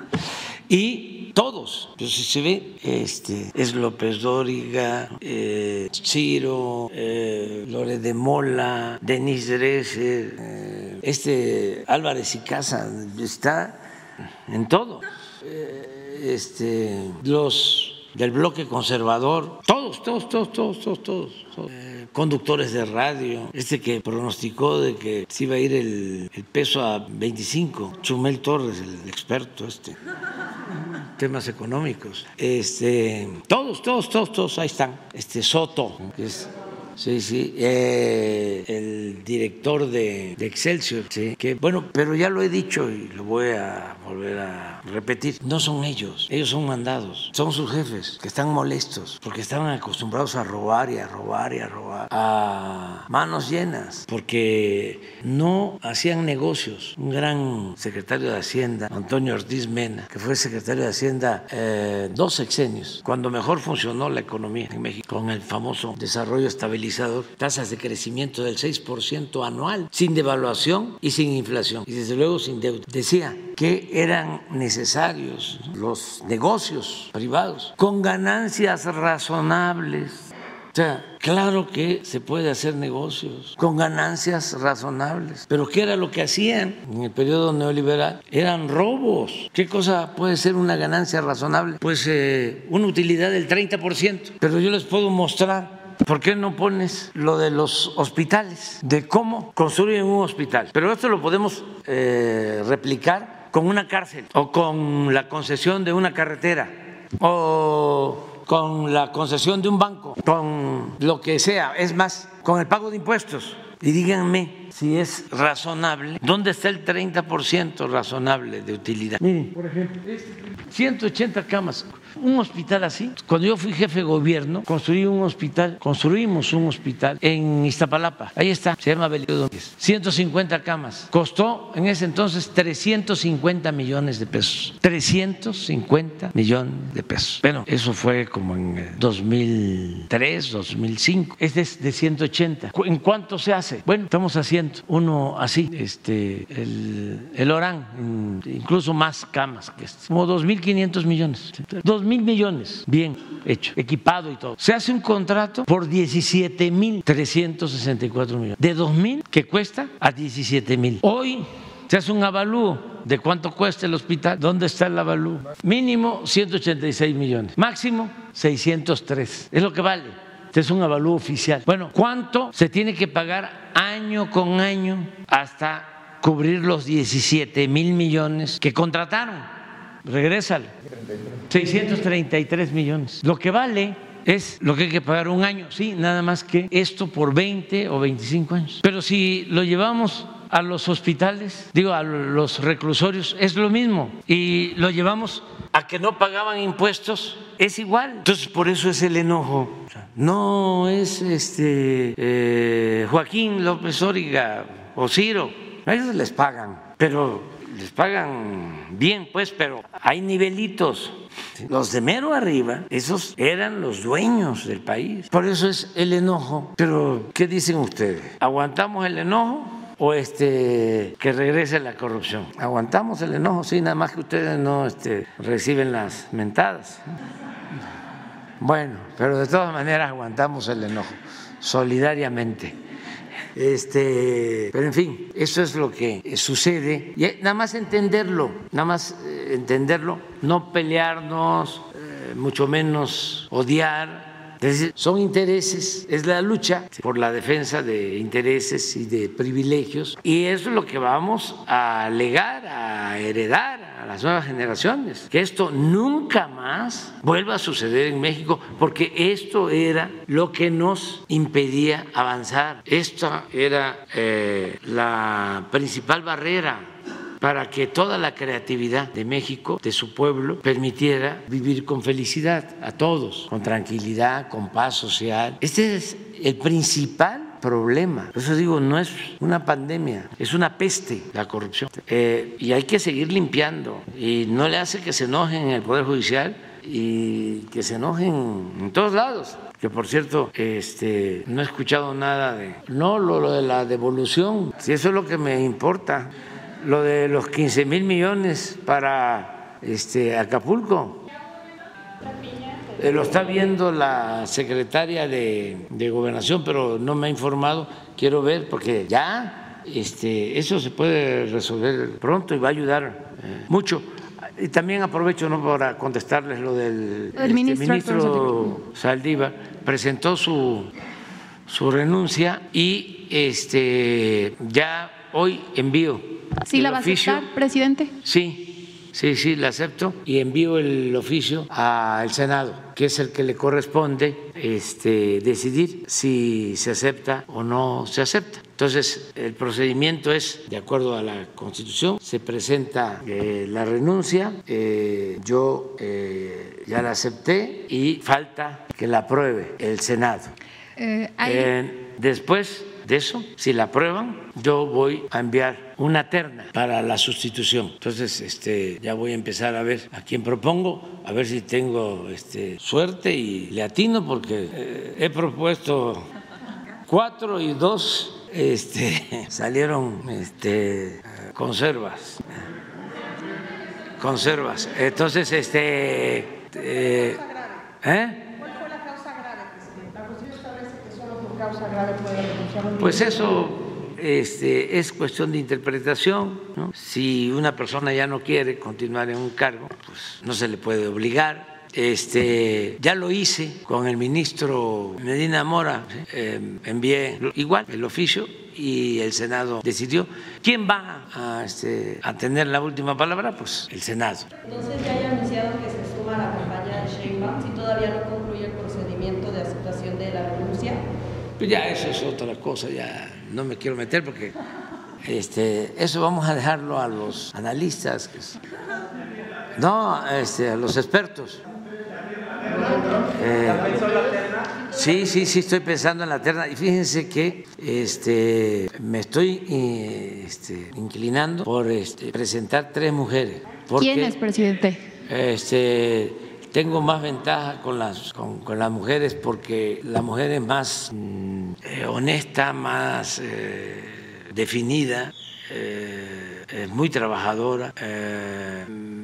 y todos. Pues si se ve, este, es López Dóriga, eh, Ciro, eh, Lore de Mola, Denise Dresser, eh, este Álvarez y Casa, está en todo. Eh, este, los del bloque conservador, todos, todos, todos, todos, todos, todos, eh, conductores de radio, este que pronosticó de que se iba a ir el peso a 25, Chumel Torres, el experto este, temas económicos, este, todos, todos, todos, todos, ahí están, este Soto, que es Sí, sí, eh, el director de, de, Excelsior, sí, que bueno, pero ya lo he dicho y lo voy a volver a repetir, no son ellos, ellos son mandados, son sus jefes que están molestos porque estaban acostumbrados a robar y a robar y a robar a manos llenas, porque no hacían negocios. Un gran secretario de Hacienda, Antonio Ortiz Mena, que fue secretario de Hacienda eh, dos sexenios, cuando mejor funcionó la economía en México, con el famoso desarrollo estabilizado tasas de crecimiento del 6% anual, sin devaluación y sin inflación, y desde luego sin deuda. Decía que eran necesarios los negocios privados con ganancias razonables. O sea, claro que se puede hacer negocios con ganancias razonables, pero ¿qué era lo que hacían en el periodo neoliberal? Eran robos. ¿Qué cosa puede ser una ganancia razonable? Pues eh, una utilidad del 30%, pero yo les puedo mostrar ¿Por qué no pones lo de los hospitales? De cómo construyen un hospital. Pero esto lo podemos eh, replicar con una cárcel o con la concesión de una carretera o con la concesión de un banco, con lo que sea. Es más, con el pago de impuestos. Y díganme si es razonable, ¿dónde está el 30% razonable de utilidad? Miren, por ejemplo, 180 camas. Un hospital así, cuando yo fui jefe de gobierno, construí un hospital, construimos un hospital en Iztapalapa. Ahí está, se llama Belio 150 camas. Costó en ese entonces 350 millones de pesos. 350 millones de pesos. Bueno, eso fue como en 2003, 2005. Este es de 180. ¿En cuánto se hace? Bueno, estamos haciendo uno así, este, el, el Orán, incluso más camas que este, como 2.500 millones mil millones, bien hecho, equipado y todo. Se hace un contrato por 17 mil 364 millones. De 2 mil que cuesta a 17 mil. Hoy se hace un avalúo de cuánto cuesta el hospital, dónde está el avalúo. Mínimo 186 millones, máximo 603. Es lo que vale. Este es un avalúo oficial. Bueno, ¿cuánto se tiene que pagar año con año hasta cubrir los 17 mil millones que contrataron? regrésale. 633 millones. Lo que vale es lo que hay que pagar un año, sí, nada más que esto por 20 o 25 años. Pero si lo llevamos a los hospitales, digo, a los reclusorios, es lo mismo. Y lo llevamos a que no pagaban impuestos, es igual. Entonces, por eso es el enojo. No es este eh, Joaquín López Óriga o Ciro, a ellos les pagan, pero les pagan bien, pues, pero hay nivelitos. Los de mero arriba, esos eran los dueños del país. Por eso es el enojo. Pero, ¿qué dicen ustedes? ¿Aguantamos el enojo? O este que regrese la corrupción. Aguantamos el enojo, sí, nada más que ustedes no este, reciben las mentadas. Bueno, pero de todas maneras aguantamos el enojo, solidariamente. Este, pero en fin, eso es lo que sucede. Y nada más entenderlo, nada más eh, entenderlo, no pelearnos, eh, mucho menos odiar son intereses, es la lucha por la defensa de intereses y de privilegios. Y eso es lo que vamos a legar, a heredar a las nuevas generaciones, que esto nunca más vuelva a suceder en México porque esto era lo que nos impedía avanzar, esta era eh, la principal barrera para que toda la creatividad de México, de su pueblo, permitiera vivir con felicidad a todos, con tranquilidad, con paz social. Este es el principal problema. Por eso digo, no es una pandemia, es una peste la corrupción. Eh, y hay que seguir limpiando. Y no le hace que se enojen en el Poder Judicial y que se enojen en todos lados que por cierto este, no he escuchado nada de, no, lo, lo de la devolución, si eso es lo que me importa lo de los 15 mil millones para este, Acapulco. Eh, lo está viendo la secretaria de, Gobernación, pero no me ha informado. Quiero ver, porque ya este, eso se puede resolver pronto y va a ayudar eh, mucho. Y también aprovecho ¿no? para contestarles lo del el ministro, este, ministro Saldívar. Presentó su, su renuncia y este, ya hoy envío. ¿Sí la va a aceptar, presidente? Sí, Sí, sí, la acepto y envío el oficio al Senado, que es el que le corresponde este, decidir si se acepta o no se acepta. Entonces, el procedimiento es, de acuerdo a la Constitución, se presenta eh, la renuncia, eh, yo eh, ya la acepté y falta que la apruebe el Senado. después de eso, si la aprueban, yo voy a enviar una terna para la sustitución. Entonces, este, ya voy a empezar a ver a quién propongo, a ver si tengo este, suerte y le atino, porque eh, he propuesto cuatro y dos este, salieron este, conservas. Conservas. Entonces, este. Eh, ¿eh? Pues eso este, es cuestión de interpretación. Si una persona ya no quiere continuar en un cargo, pues no se le puede obligar. Este, ya lo hice con el ministro Medina Mora, em, envié igual el oficio y el Senado decidió. ¿Quién va a, este, a, tener la última palabra? Pues el Senado. Entonces ya hay anunciado que se suma a la campaña de Sheinbaum si todavía no concluye el procedimiento de aceptación de la renuncia. Pues ya eso es otra cosa, ya no me quiero meter porque este, eso vamos a dejarlo a los analistas, no, este, a los expertos. Eh, sí, sí, sí, estoy pensando en la terna. Y fíjense que este, me estoy este, inclinando por este, presentar tres mujeres. ¿Quién es, presidente? Este, tengo más ventaja con las, con, las mujeres porque la mujer es más mm, eh, honesta, más eh, definida. Eh, es muy trabajadora,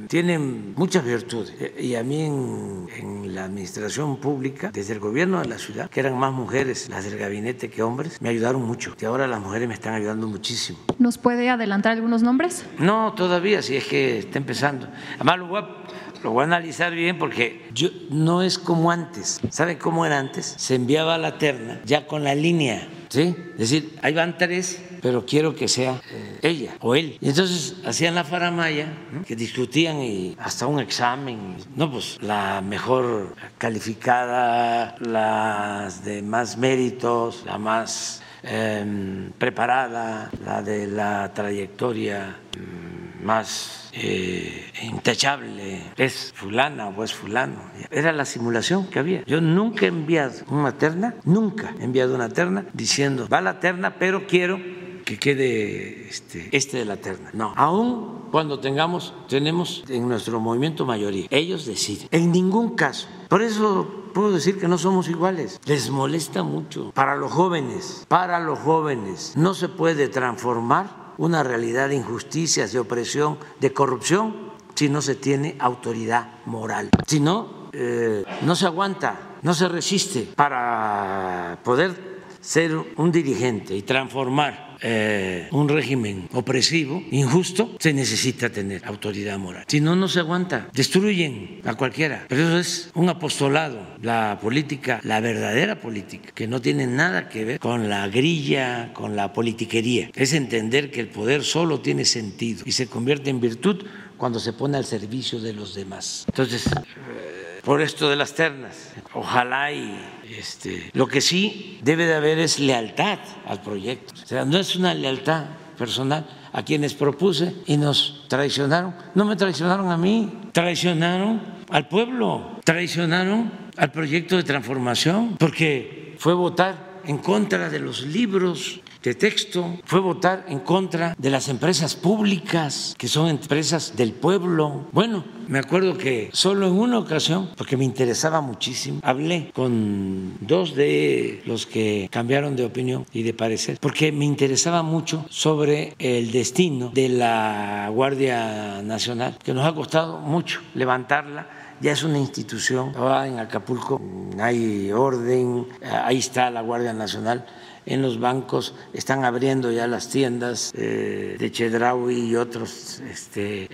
tienen muchas virtudes. Y a mí en, en, la administración pública, desde el gobierno de la ciudad, que eran más mujeres las del gabinete que hombres, me ayudaron mucho. Y ahora las mujeres me están ayudando muchísimo. ¿Nos puede adelantar algunos nombres? No, todavía, si es que está empezando. Además, lo voy a lo voy a analizar bien porque yo, no es como antes. ¿Saben cómo era antes? Se enviaba la terna ya con la línea. ¿Sí? Es decir, ahí van tres, pero quiero que sea eh, ella o él. Y entonces hacían la faramaya, que discutían y hasta un examen. No, pues la mejor calificada, las de más méritos, la más em, preparada, la de la trayectoria mm, más eh, intachable, es fulana o es fulano. Era la simulación que había. Yo nunca he enviado una terna, nunca he enviado una terna diciendo, va la terna, pero quiero que quede este, este de la terna. No, aún cuando tengamos, tenemos en nuestro movimiento mayoría, ellos deciden. En ningún caso. Por eso puedo decir que no somos iguales. Les molesta mucho. Para los jóvenes, para los jóvenes, no se puede transformar una realidad de injusticias, de opresión, de corrupción, si no se tiene autoridad moral. Si no, eh, no se aguanta, no se resiste para poder ser un dirigente y transformar eh, un régimen opresivo, injusto, se necesita tener autoridad moral. Si no, no se aguanta. Destruyen a cualquiera. Pero eso es un apostolado. La política, la verdadera política, que no tiene nada que ver con la grilla, con la politiquería. Es entender que el poder solo tiene sentido y se convierte en virtud cuando se pone al servicio de los demás. Entonces, eh, por esto de las ternas, ojalá y este, lo que sí debe de haber es lealtad al proyecto. O sea, no es una lealtad personal a quienes propuse y nos traicionaron. No me traicionaron a mí, traicionaron al pueblo, traicionaron al proyecto de transformación, porque fue votar en contra de los libros de texto, fue votar en contra de las empresas públicas, que son empresas del pueblo. Bueno, me acuerdo que solo en una ocasión, porque me interesaba muchísimo, hablé con dos de los que cambiaron de opinión y de parecer, porque me interesaba mucho sobre el destino de la Guardia Nacional, que nos ha costado mucho levantarla ya es una institución. Ahora en Acapulco hay orden, ahí está la Guardia Nacional en los bancos, están abriendo ya las tiendas eh, de Chedraui y otros este,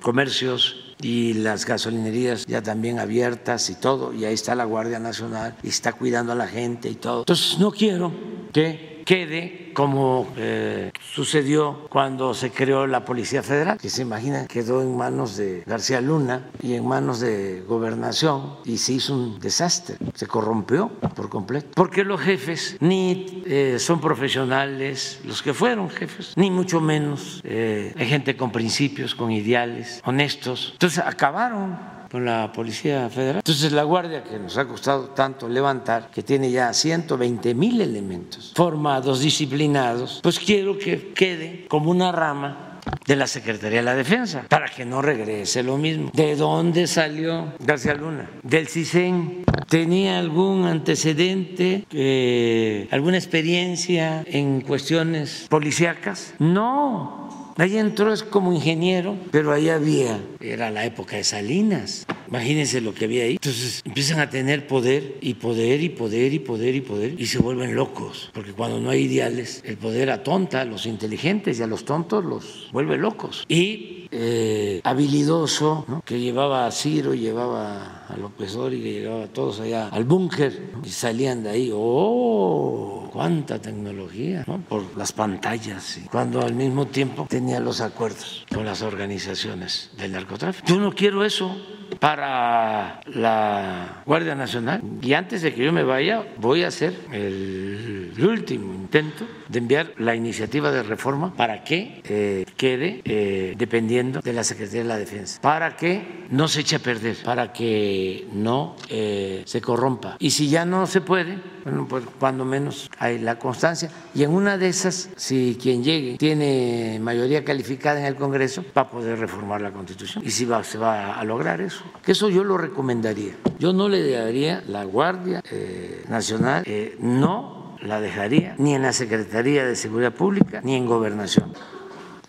comercios y las gasolinerías ya también abiertas y todo, y ahí está la Guardia Nacional y está cuidando a la gente y todo. Entonces no quiero que quede como eh, sucedió cuando se creó la Policía Federal, que se imagina quedó en manos de García Luna y en manos de gobernación y se hizo un desastre, se corrompió por completo, porque los jefes ni eh, son profesionales, los que fueron jefes, ni mucho menos eh, hay gente con principios, con ideales, honestos, entonces acabaron con la Policía Federal. Entonces la Guardia, que nos ha costado tanto levantar, que tiene ya 120 mil elementos formados, disciplinados, pues quiero que quede como una rama de la Secretaría de la Defensa, para que no regrese lo mismo. ¿De dónde salió García Luna? Del CISEN. ¿Tenía algún antecedente, eh, alguna experiencia en cuestiones policíacas? No, Ahí entró es como ingeniero, pero ahí había, era la época de Salinas. Imagínense lo que había ahí. Entonces empiezan a tener poder y poder y poder y poder y poder y se vuelven locos, porque cuando no hay ideales, el poder atonta a los inteligentes y a los tontos los vuelve locos. Y eh, habilidoso, que llevaba a Ciro, llevaba a López Dóriga, llevaba a todos allá al búnker y salían de ahí. ¡Oh! cuánta tecnología por las pantallas, cuando al mismo tiempo tenía los acuerdos con las organizaciones del narcotráfico. Yo no quiero eso para la Guardia Nacional y antes de que yo me vaya voy a hacer el, último intento de enviar la iniciativa de reforma para que eh, quede eh, dependiendo de la Secretaría de la Defensa, para que no se eche a perder, para que no eh, se corrompa. Y si ya no se puede, bueno, pues cuando menos hay la constancia. Y en una de esas, si quien llegue tiene mayoría calificada en el Congreso, va a poder reformar la Constitución. Y si se va a lograr eso, que eso yo lo recomendaría. Yo no le daría la Guardia eh, Nacional, eh, no la dejaría ni en la Secretaría de Seguridad Pública ni en Gobernación.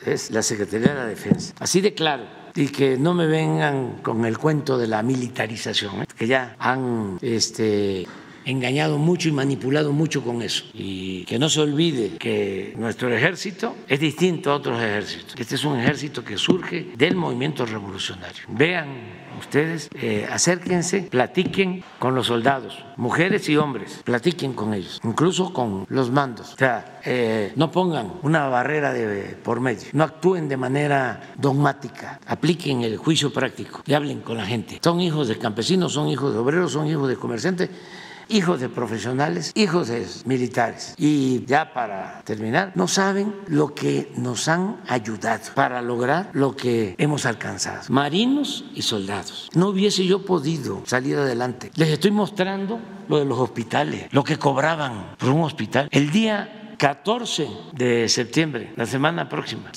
Es la Secretaría de la Defensa. Así de claro y que no me vengan con el cuento de la militarización, ¿eh? que ya han este, engañado mucho y manipulado mucho con eso. Y que no se olvide que nuestro ejército es distinto a otros ejércitos. Este es un ejército que surge del movimiento revolucionario. Vean ustedes, eh, acérquense, platiquen con los soldados, mujeres y hombres, platiquen con ellos, incluso con los mandos. O sea, eh, no pongan una barrera de, por medio, no actúen de manera dogmática, apliquen el juicio práctico y hablen con la gente. Son hijos de campesinos, son hijos de obreros, son hijos de comerciantes hijos de profesionales, hijos de militares. Y ya para terminar, no saben lo que nos han ayudado para lograr lo que hemos alcanzado. Marinos y soldados. No hubiese yo podido salir adelante. Les estoy mostrando lo de los hospitales, lo que cobraban por un hospital. El día 14 de septiembre, la semana próxima,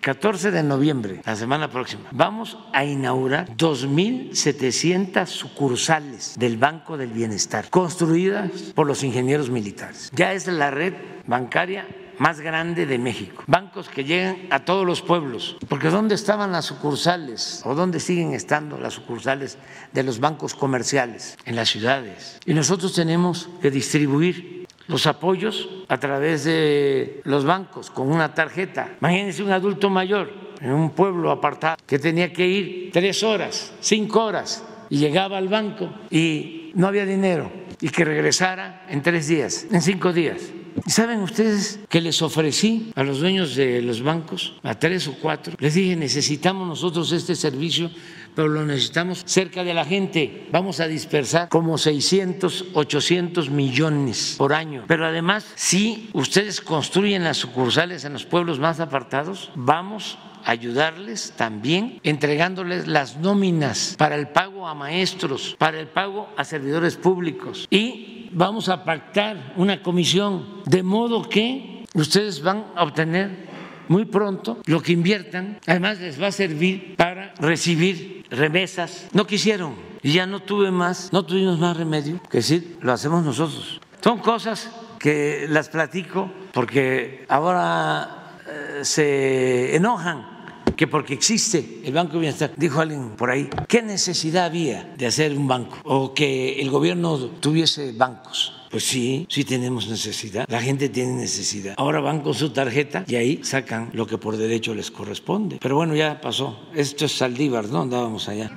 14 de noviembre, la semana próxima, vamos a inaugurar 2.700 sucursales del Banco del Bienestar, construidas por los ingenieros militares. Ya es la red bancaria más grande de México. Bancos que llegan a todos los pueblos. Porque ¿dónde estaban las sucursales? ¿O dónde siguen estando las sucursales de los bancos comerciales? En las ciudades. Y nosotros tenemos que distribuir los apoyos a través de los bancos con una tarjeta. Imagínense un adulto mayor en un pueblo apartado que tenía que ir tres horas, cinco horas y llegaba al banco y no había dinero y que regresara en tres días, en cinco días. ¿Y saben ustedes que les ofrecí a los dueños de los bancos, a tres o cuatro? Les dije, necesitamos nosotros este servicio pero lo necesitamos cerca de la gente. Vamos a dispersar como 600, 800 millones por año. Pero además, si ustedes construyen las sucursales en los pueblos más apartados, vamos a ayudarles también entregándoles las nóminas para el pago a maestros, para el pago a servidores públicos y vamos a pactar una comisión de modo que ustedes van a obtener muy pronto lo que inviertan, además les va a servir para recibir remesas. No quisieron y ya no tuve más, no tuvimos más remedio que decir, lo hacemos nosotros. Son cosas que las platico porque ahora eh, se enojan que porque existe el Banco de Bienestar, dijo alguien por ahí, ¿qué necesidad había de hacer un banco? O que el gobierno tuviese bancos. Pues sí, sí tenemos necesidad. La gente tiene necesidad. Ahora van con su tarjeta y ahí sacan lo que por derecho les corresponde. Pero bueno, ya pasó. Esto es Saldívar, ¿no? Andábamos allá.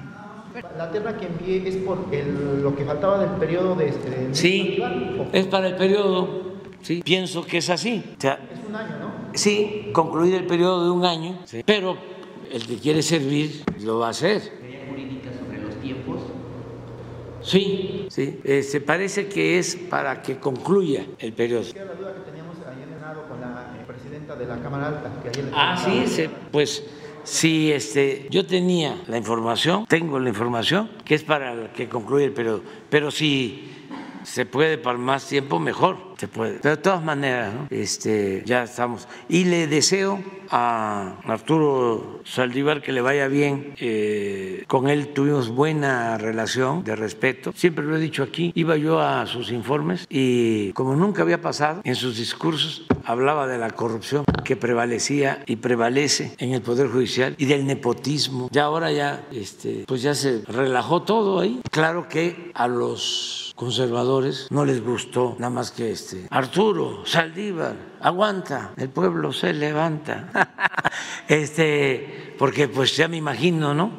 La terna que envié es por lo que faltaba del periodo de... Este, sí, es para el periodo. Sí, pienso que es así. es un año, ¿no? Sí, concluir el periodo de un año, pero el que quiere servir lo va a hacer. jurídica sobre los tiempos? Sí, sí. se este, parece que es para que concluya el periodo. la duda que teníamos ayer en con la eh, presidenta de la Cámara Alta. ah, sí, pues sí, este, yo tenía la información, tengo la información, que es para que concluya el periodo, pero si se puede para más tiempo, mejor se puede. Pero de todas maneras, este, ya estamos. Y le deseo a Arturo Saldívar que le vaya bien. Eh, con él tuvimos buena relación de respeto. Siempre lo he dicho aquí. Iba yo a sus informes y como nunca había pasado, en sus discursos hablaba de la corrupción que prevalecía y prevalece en el Poder Judicial y del nepotismo. Ya ahora ya, este, pues ya se relajó todo ahí. Claro que a los conservadores no les gustó nada más que este Arturo Saldívar aguanta el pueblo se levanta. Este porque pues ya me imagino no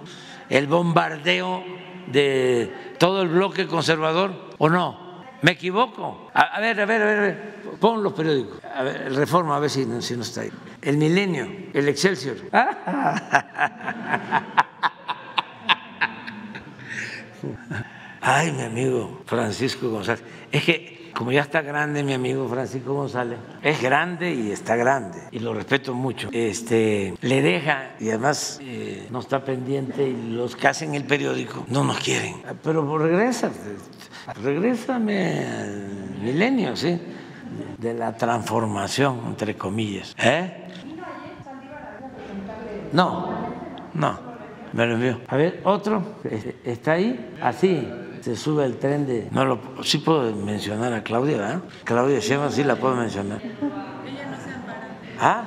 el bombardeo de todo el bloque conservador o no me equivoco a, ver a ver a ver pon los periódicos. A ver, Reforma a ver si, si no está ahí. El Milenio el Excelsior Ay, mi amigo Francisco González. Es que como ya está grande mi amigo Francisco González, es grande y está grande y lo respeto mucho. Este le deja y además eh, no está pendiente y los que hacen el periódico no nos quieren. Pero regresa, regrésame al milenio, sí, de la transformación entre comillas. ¿Eh? No, no, me lo envió. A ver, otro, ¿está ahí? Así se sube el tren de... No lo, sí puedo mencionar a Claudia, ¿verdad? Claudia Sheinbaum sí la puedo mencionar. ¿Ah?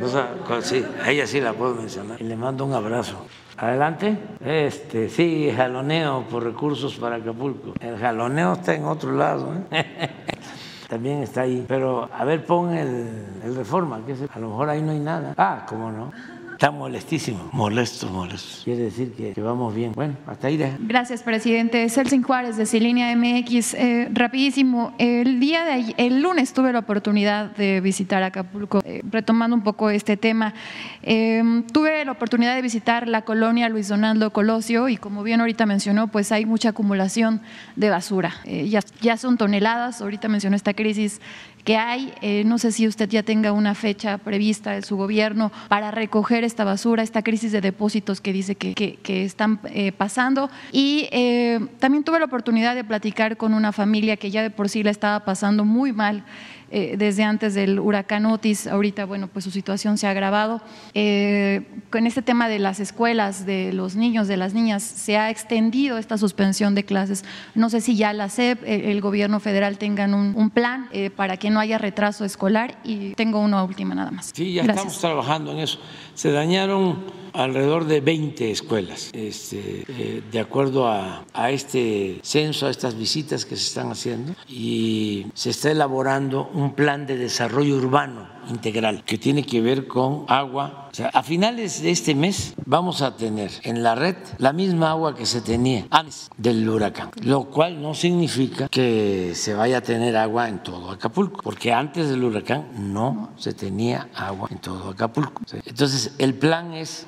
O sea, sí, a ella sí la puedo mencionar. Y le mando un abrazo. Adelante. Este, sí, jaloneo por recursos para Acapulco. El jaloneo está en otro lado. ¿eh? También está ahí. Pero a ver, pon el, el reforma, que a lo mejor ahí no hay nada. Ah, ¿cómo no? Está molestísimo, molesto, molesto. Quiere decir que, vamos bien. Bueno, hasta ahí. Gracias, presidente. Celsin Juárez de Cilinea MX. Eh, rapidísimo, el día de el lunes tuve la oportunidad de visitar Acapulco, eh, retomando un poco este tema. Em, tuve la oportunidad de visitar la colonia Luis Donaldo Colosio y como bien ahorita mencionó, pues hay mucha acumulación de basura. Eh, ya, ya son toneladas, ahorita mencionó esta crisis que hay. Eh, no sé si usted ya tenga una fecha prevista de su gobierno para recoger esta basura, esta crisis de depósitos que dice que, que, están eh, pasando. Y eh, también tuve la oportunidad de platicar con una familia que ya de por sí la estaba pasando muy mal eh, desde antes del huracán Otis. Ahorita, bueno, pues su situación se ha agravado. Eh, con este tema de las escuelas, de los niños, de las niñas, se ha extendido esta suspensión de clases. No sé si ya la SEP, el, gobierno federal tengan un, plan eh, para que no haya retraso escolar y tengo una última nada más. Sí, ya estamos trabajando en eso. Se dañaron alrededor de 20 escuelas, este, eh, de acuerdo a, a, este censo, a estas visitas que se están haciendo, y se está elaborando un plan de desarrollo urbano integral que tiene que ver con agua. O sea, a finales de este mes vamos a tener en la red la misma agua que se tenía antes del huracán, lo cual no significa que se vaya a tener agua en todo Acapulco, porque antes del huracán no se tenía agua en todo Acapulco. Entonces, el plan es,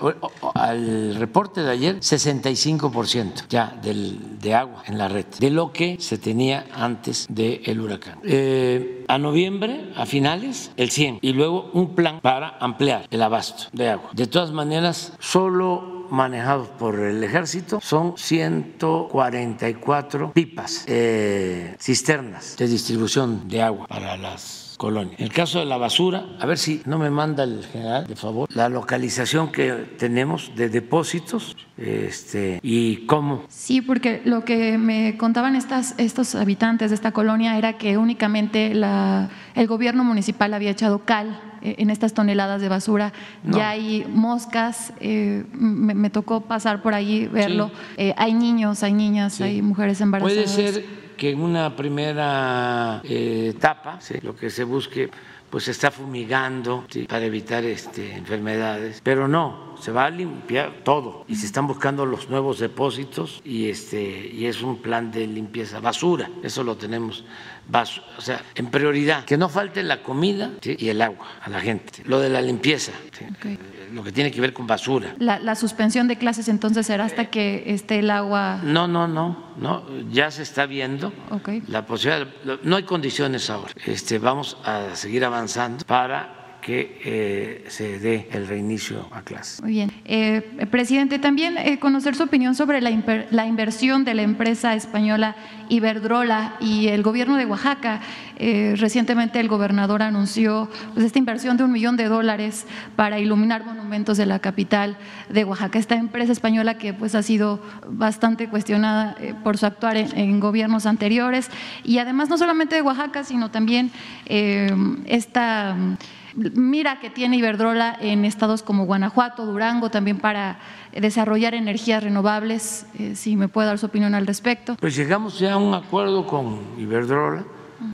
al reporte de ayer, 65% ya del, de agua en la red, de lo que se tenía antes del huracán. Eh, a noviembre, a finales, el 100 y luego un plan para ampliar el abasto de agua. De todas maneras, solo manejados por el ejército son 144 pipas, eh, cisternas de distribución de agua para las colonia. En el caso de la basura, a ver si no me manda el general, de favor, la localización que tenemos de depósitos este, y cómo. Sí, porque lo que me contaban estas, estos habitantes de esta colonia era que únicamente la, el gobierno municipal había echado cal eh, en estas toneladas de basura. Ya hay moscas, eh, me, tocó pasar por ahí, verlo. Eh, hay niños, hay niñas, hay mujeres embarazadas. Puede ser que en una primera etapa lo que se busque pues se está fumigando para evitar este, enfermedades, pero no, se va a limpiar todo. Y se están buscando los nuevos depósitos y este y es un plan de limpieza basura, eso lo tenemos o sea, en prioridad, que no falte la comida y el agua a la gente, lo de la limpieza, lo que tiene que ver con basura. La, suspensión de clases entonces será hasta que esté el agua. No, no, no, no, ya se está viendo. La posibilidad, no hay condiciones ahora. Este, vamos a seguir avanzando para que eh, se dé el reinicio a clase. Muy bien. Eh, presidente, también eh, conocer su opinión sobre la, la, inversión de la empresa española Iberdrola y el gobierno de Oaxaca. recientemente el gobernador anunció pues, esta inversión de un millón de dólares para iluminar monumentos de la capital de Oaxaca. Esta empresa española que pues, ha sido bastante cuestionada por su actuar en, en, gobiernos anteriores y además no solamente de Oaxaca, sino también esta mira que tiene Iberdrola en estados como Guanajuato, Durango, también para desarrollar energías renovables. Eh, si me puede dar su opinión al respecto. Pues llegamos ya a un acuerdo con Iberdrola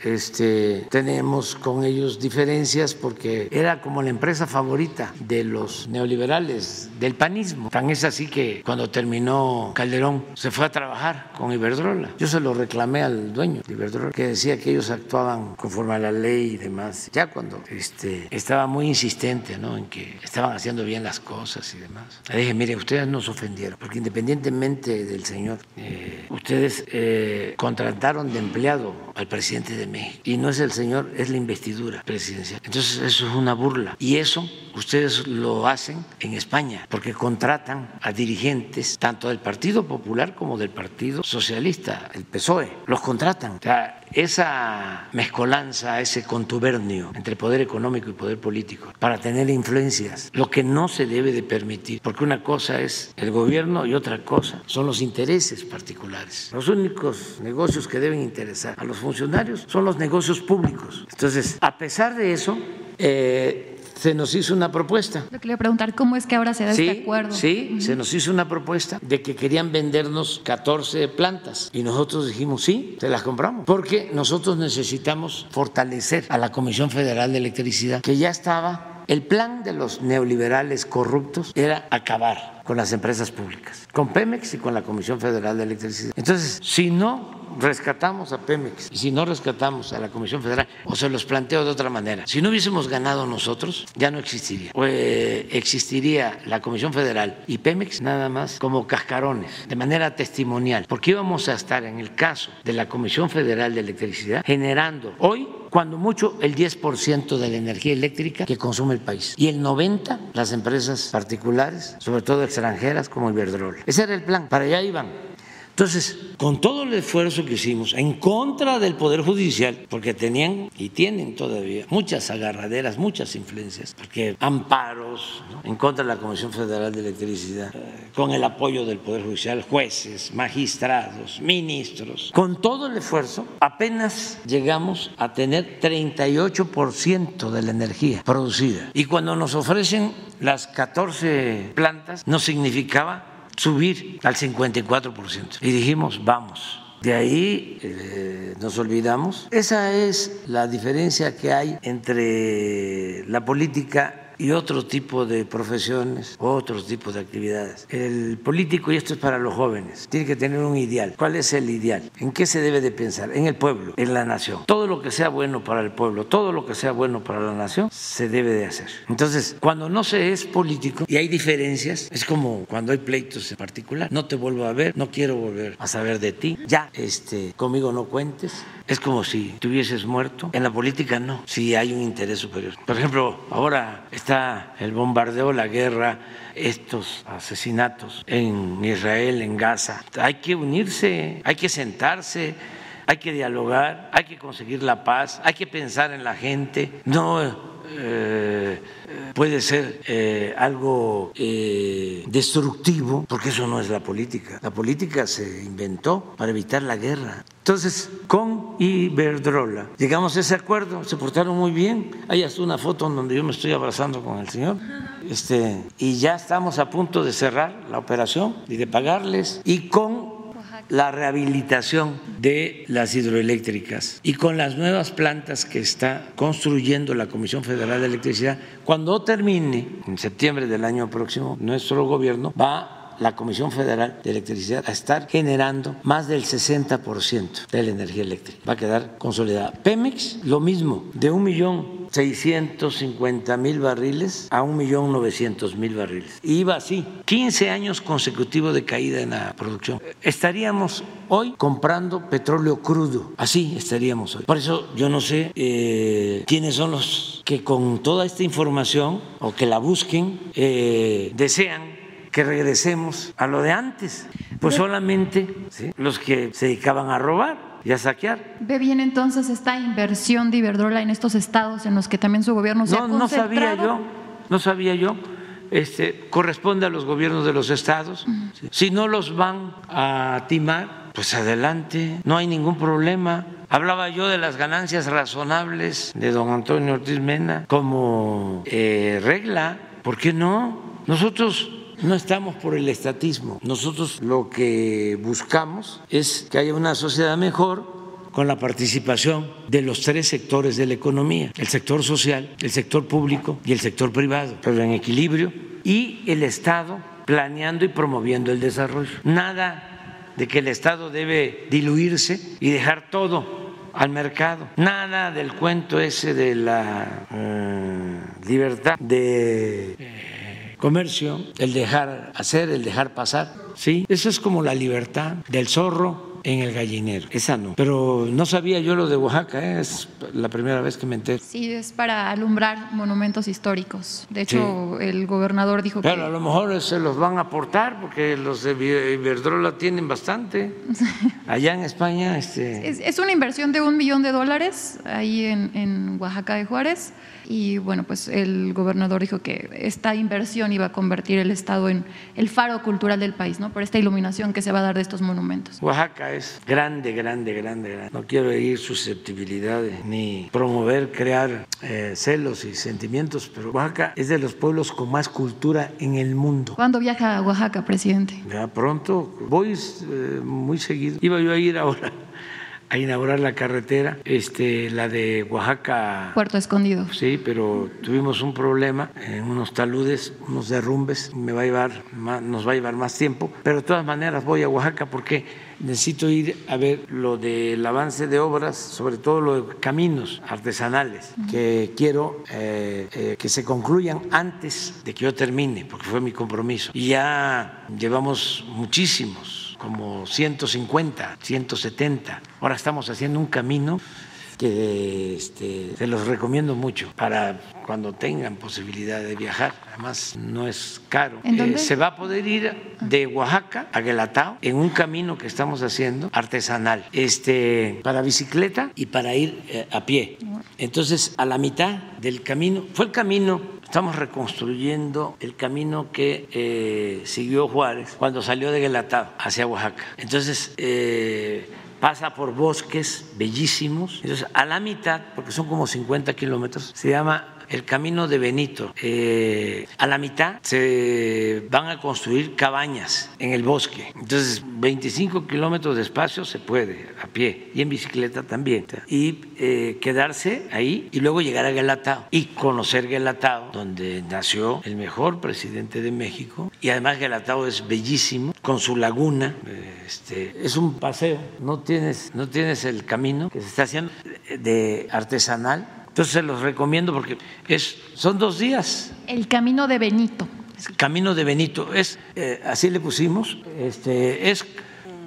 este, tenemos con ellos diferencias porque era como la empresa favorita de los neoliberales, del panismo. Tan es así que cuando terminó Calderón se fue a trabajar con Iberdrola. Yo se lo reclamé al dueño de Iberdrola, que decía que ellos actuaban conforme a la ley y demás. Ya cuando este, estaba muy insistente ¿no? en que estaban haciendo bien las cosas y demás. Le dije, mire, ustedes nos ofendieron, porque independientemente del señor, eh, ustedes eh, contrataron de empleado al presidente de México. Y no es el señor, es la investidura presidencial. Entonces eso es una burla. Y eso ustedes lo hacen en España, porque contratan a dirigentes tanto del Partido Popular como del Partido Socialista, el PSOE. Los contratan. O sea, esa mezcolanza, ese contubernio entre poder económico y poder político para tener influencias, lo que no se debe de permitir, porque una cosa es el gobierno y otra cosa son los intereses particulares. Los únicos negocios que deben interesar a los funcionarios son los negocios públicos. Entonces, a pesar de eso, eh, se nos hizo una propuesta. Yo quería preguntar cómo es que ahora se da este acuerdo. Sí, se nos hizo una propuesta de que querían vendernos 14 plantas y nosotros dijimos sí, se las compramos, porque nosotros necesitamos fortalecer a la Comisión Federal de Electricidad, que ya estaba el plan de los neoliberales corruptos era acabar con las empresas públicas, con Pemex y con la Comisión Federal de Electricidad. Entonces, si no rescatamos a Pemex y si no rescatamos a la Comisión Federal, o se los planteo de otra manera, si no hubiésemos ganado nosotros, ya no existiría. Eh, existiría la Comisión Federal y Pemex nada más como cascarones, de manera testimonial, porque íbamos a estar en el caso de la Comisión Federal de Electricidad generando hoy cuando mucho el 10% de la energía eléctrica que consume el país y el 90% las empresas particulares, sobre todo extranjeras como Iberdrola. Ese era el plan, para allá iban. Entonces, con todo el esfuerzo que hicimos en contra del Poder Judicial, porque tenían y tienen todavía muchas agarraderas, muchas influencias, porque amparos en contra de la Comisión Federal de Electricidad, eh, con el apoyo del Poder Judicial, jueces, magistrados, ministros, con todo el esfuerzo, apenas llegamos a tener 38% de la energía producida. Y cuando nos ofrecen las 14 plantas, no significaba subir al 54%. Y dijimos, vamos. De ahí eh, nos olvidamos. Esa es la diferencia que hay entre la política y otro tipo de profesiones, otros tipos de actividades. El político, y esto es para los jóvenes, tiene que tener un ideal. ¿Cuál es el ideal? ¿En qué se debe de pensar? En el pueblo, en la nación. Todo lo que sea bueno para el pueblo, todo lo que sea bueno para la nación, se debe de hacer. Entonces, cuando no se es político y hay diferencias, es como cuando hay pleitos en particular. No te vuelvo a ver, no quiero volver a saber de ti. Ya, este, conmigo no cuentes. Es como si te hubieses muerto. En la política no, si hay un interés superior. Por ejemplo, ahora está el bombardeo, la guerra, estos asesinatos en Israel, en Gaza. Hay que unirse, hay que sentarse, hay que dialogar, hay que conseguir la paz, hay que pensar en la gente. No eh, puede ser eh, algo eh, destructivo, porque eso no es la política. La política se inventó para evitar la guerra. Entonces, con Iberdrola llegamos a ese acuerdo, se portaron muy bien. Hay hasta una foto donde yo me estoy abrazando con el señor. Este, y ya estamos a punto de cerrar la operación y de pagarles. Y con la rehabilitación de las hidroeléctricas. Y con las nuevas plantas que está construyendo la Comisión Federal de Electricidad, cuando termine en septiembre del año próximo, nuestro gobierno va la Comisión Federal de Electricidad a estar generando más del 60% de la energía eléctrica. Va a quedar consolidada. Pemex, lo mismo, de un millón 650 mil barriles a un millón 900 mil barriles. Y iba así, 15 años consecutivos de caída en la producción. Estaríamos hoy comprando petróleo crudo, así estaríamos hoy. Por eso yo no sé eh, quiénes son los que con toda esta información o que la busquen eh, desean que regresemos a lo de antes. Pues solamente los que se dedicaban a robar y a saquear. ¿Ve bien entonces esta inversión de Iberdrola en estos estados en los que también su gobierno se no, ha No sabía yo, no sabía yo. Este, corresponde a los gobiernos de los estados. Si no los van a timar, pues adelante, no hay ningún problema. Hablaba yo de las ganancias razonables de don Antonio Ortiz Mena como eh, regla. ¿Por qué no? Nosotros no estamos por el estatismo. Nosotros lo que buscamos es que haya una sociedad mejor con la participación de los tres sectores de la economía, el sector social, el sector público y el sector privado, pero en equilibrio, y el Estado planeando y promoviendo el desarrollo. Nada de que el Estado debe diluirse y dejar todo al mercado. Nada del cuento ese de la eh, libertad de... comercio, el dejar hacer, el dejar pasar. Sí, eso es como la libertad del zorro en el gallinero. Esa no. Pero no sabía yo lo de Oaxaca, ¿eh? es la primera vez que me entero. Sí, es para alumbrar monumentos históricos. De hecho, el gobernador dijo que. Pero a lo mejor se los van a aportar porque los de Iberdrola tienen bastante. Allá en España. Este... Es, una inversión de un millón de dólares ahí en, en Oaxaca de Juárez. Y bueno, pues el gobernador dijo que esta inversión iba a convertir el Estado en el faro cultural del país, ¿no? Por esta iluminación que se va a dar de estos monumentos. Oaxaca es grande, grande, grande, grande. No quiero herir susceptibilidades ni promover, crear eh, celos y sentimientos, pero Oaxaca es de los pueblos con más cultura en el mundo. ¿Cuándo viaja a Oaxaca, presidente? Ya pronto, voy eh, muy seguido. Iba yo a ir ahora a inaugurar la carretera, este, la de Oaxaca. Puerto Escondido. Sí, pero tuvimos un problema en unos taludes, unos derrumbes, me va a llevar, nos va a llevar más tiempo, pero de todas maneras voy a Oaxaca porque necesito ir a ver lo del avance de obras, sobre todo lo de caminos artesanales, que quiero eh, eh, que se concluyan antes de que yo termine, porque fue mi compromiso. Y ya llevamos muchísimos como 150, 170. Ahora estamos haciendo un camino que este, se los recomiendo mucho para cuando tengan posibilidad de viajar. Además, no es caro. Eh, se va a poder ir de Oaxaca a Guelatao en un camino que estamos haciendo artesanal, este, para bicicleta y para ir eh, a pie. Entonces, a la mitad del camino, fue el camino Estamos reconstruyendo el camino que eh, siguió Juárez cuando salió de Guelatao hacia Oaxaca. Entonces, eh, pasa por bosques bellísimos. Entonces, a la mitad, porque son como 50 kilómetros, se llama el camino de Benito. Eh, a la mitad se van a construir cabañas en el bosque. Entonces, 25 kilómetros de espacio se puede a pie y en bicicleta también. Y eh, quedarse ahí y luego llegar a Guelatao y conocer Guelatao, donde nació el mejor presidente de México. Y además Guelatao es bellísimo, con su laguna. Este, es un paseo, no tienes, no tienes el camino que se está haciendo de artesanal entonces se los recomiendo porque es, son dos días. El camino de Benito. Camino de Benito, es, eh, así le pusimos, este, es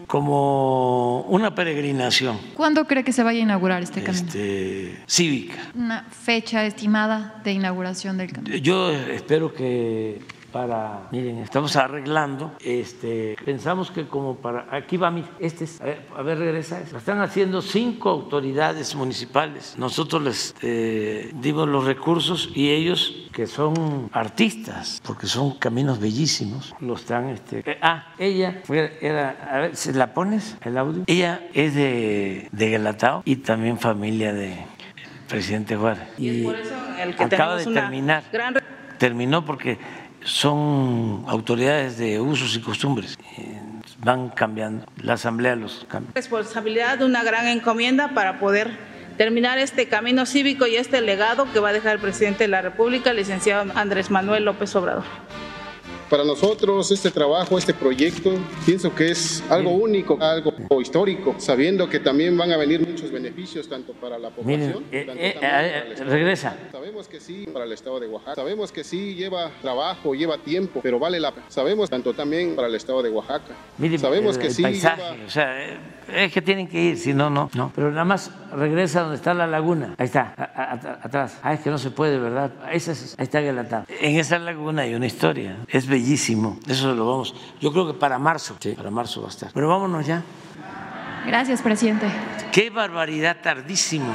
como una peregrinación. ¿Cuándo cree que se vaya a inaugurar este camino? Este, cívica. Una fecha estimada de inauguración del camino. Yo espero que para, miren, estamos arreglando, este, pensamos que como para, aquí va mi, este es, a ver, regresa, lo están haciendo cinco autoridades municipales, nosotros les eh, dimos los recursos y ellos que son artistas, porque son caminos bellísimos, lo están, este, eh, ah, ella fue, era, a ver, ¿se la pones el audio? Ella es de, de Galatao y también familia de presidente Juárez. Y, por eso el que acaba de terminar. Terminó porque son autoridades de usos y costumbres. Van cambiando, la asamblea los cambia. Responsabilidad de una gran encomienda para poder terminar este camino cívico y este legado que va a dejar el presidente de la República, licenciado Andrés Manuel López Obrador. Para nosotros este trabajo, este proyecto, pienso que es algo único, algo histórico, sabiendo que también van a venir muchos beneficios tanto para la población, eh, eh, eh, regresa. Sabemos que sí para el estado de Oaxaca, sabemos que sí lleva trabajo, lleva tiempo, pero vale la pena. Sabemos tanto también para el estado de Oaxaca. sabemos que sí paisaje, o sea, es que tienen que ir, si no, no, no. Pero nada más regresa donde está la laguna. Ahí está, atrás. Ah, es que no se puede, ¿verdad? Ahí está Galatá. En esa laguna hay una historia. Es bellísimo. Eso lo vamos. Yo creo que para marzo, sí, para marzo va a estar. Pero vámonos ya. Gracias, presidente. Qué barbaridad, tardísimo.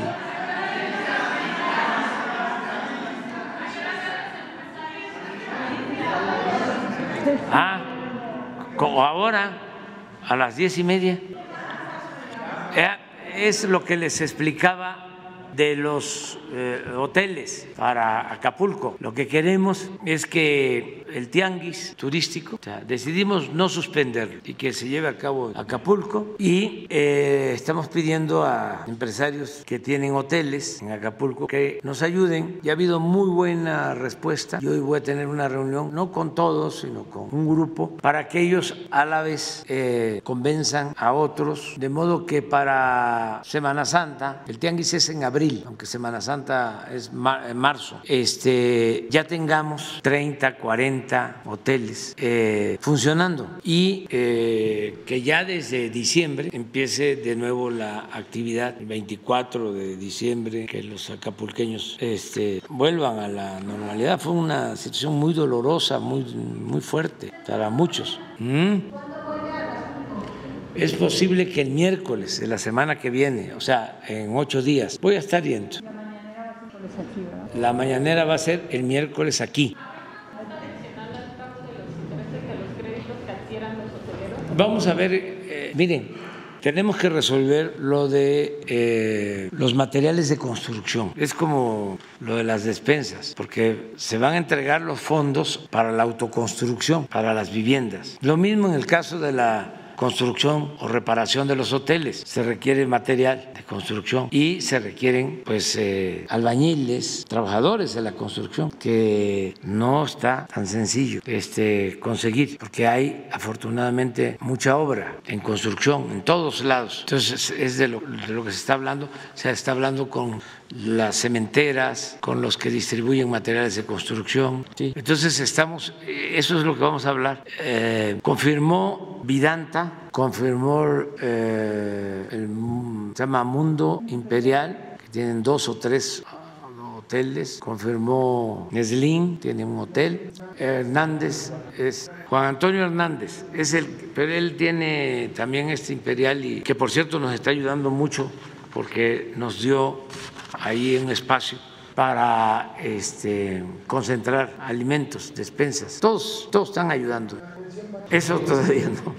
Ah, como ahora, a las diez y media. Eh, es lo que les explicaba de los eh, hoteles para Acapulco. Lo que queremos es que el tianguis turístico, decidimos no suspenderlo y que se lleve a cabo en Acapulco. Y eh, estamos pidiendo a empresarios que tienen hoteles en Acapulco que nos ayuden. Y ha habido muy buena respuesta. Y hoy voy a tener una reunión, no con todos, sino con un grupo, para que ellos a la vez eh, convenzan a otros, de modo que para Semana Santa, el tianguis es en abril, aunque Semana Santa es en marzo, este, ya tengamos 30, 40 hoteles eh, funcionando y eh, que ya desde diciembre empiece de nuevo la actividad, el 24 de diciembre, que los acapulqueños este, vuelvan a la normalidad. Fue una situación muy dolorosa, muy, muy fuerte para muchos. ¿Mm? Es posible que el miércoles de la semana que viene, o sea, en ocho días, voy a estar yendo. La mañanera va a ser el miércoles aquí. Vamos a ver, eh, miren, tenemos que resolver lo de eh, los materiales de construcción. Es como lo de las despensas, porque se van a entregar los fondos para la autoconstrucción, para las viviendas. Lo mismo en el caso de la construcción o reparación de los hoteles. Se requiere material de construcción y se requieren pues eh, albañiles, trabajadores de la construcción, que no está tan sencillo este, conseguir, porque hay afortunadamente mucha obra en construcción en todos lados. Entonces es de lo, de lo que se está hablando, se está hablando con las cementeras, con los que distribuyen materiales de construcción. Entonces estamos, eso es lo que vamos a hablar. Eh, confirmó Vidanta, confirmó eh, el se llama Mundo Imperial, que tienen dos o tres hoteles, confirmó Neslin, tiene un hotel, Hernández es Juan Antonio Hernández, es el, pero él tiene también este imperial y que por cierto nos está ayudando mucho porque nos dio ahí un espacio para este, concentrar alimentos, despensas. Todos, todos están ayudando. Eso todavía no.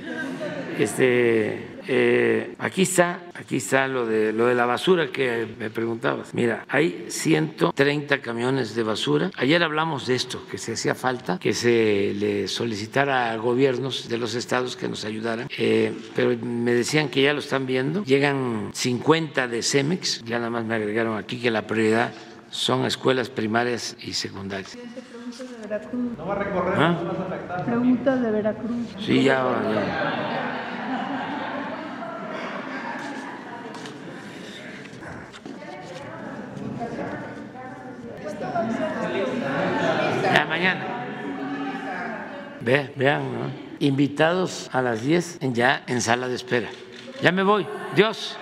Este, eh, aquí está, aquí está lo de lo de la basura que me preguntabas. Mira, hay 130 camiones de basura. Ayer hablamos de esto, que se hacía falta, que se le solicitara a gobiernos de los estados que nos ayudaran, eh, pero me decían que ya lo están viendo. Llegan 50 de Cemex, ya nada más me agregaron aquí que la prioridad son escuelas primarias y secundarias. No va a recorrer, ¿Ah? no vas a. Preguntas de Veracruz. Sí, ya, ya. Ya, mañana. Ve, vean, ¿no? invitados a las 10 ya en sala de espera. Ya me voy. Dios.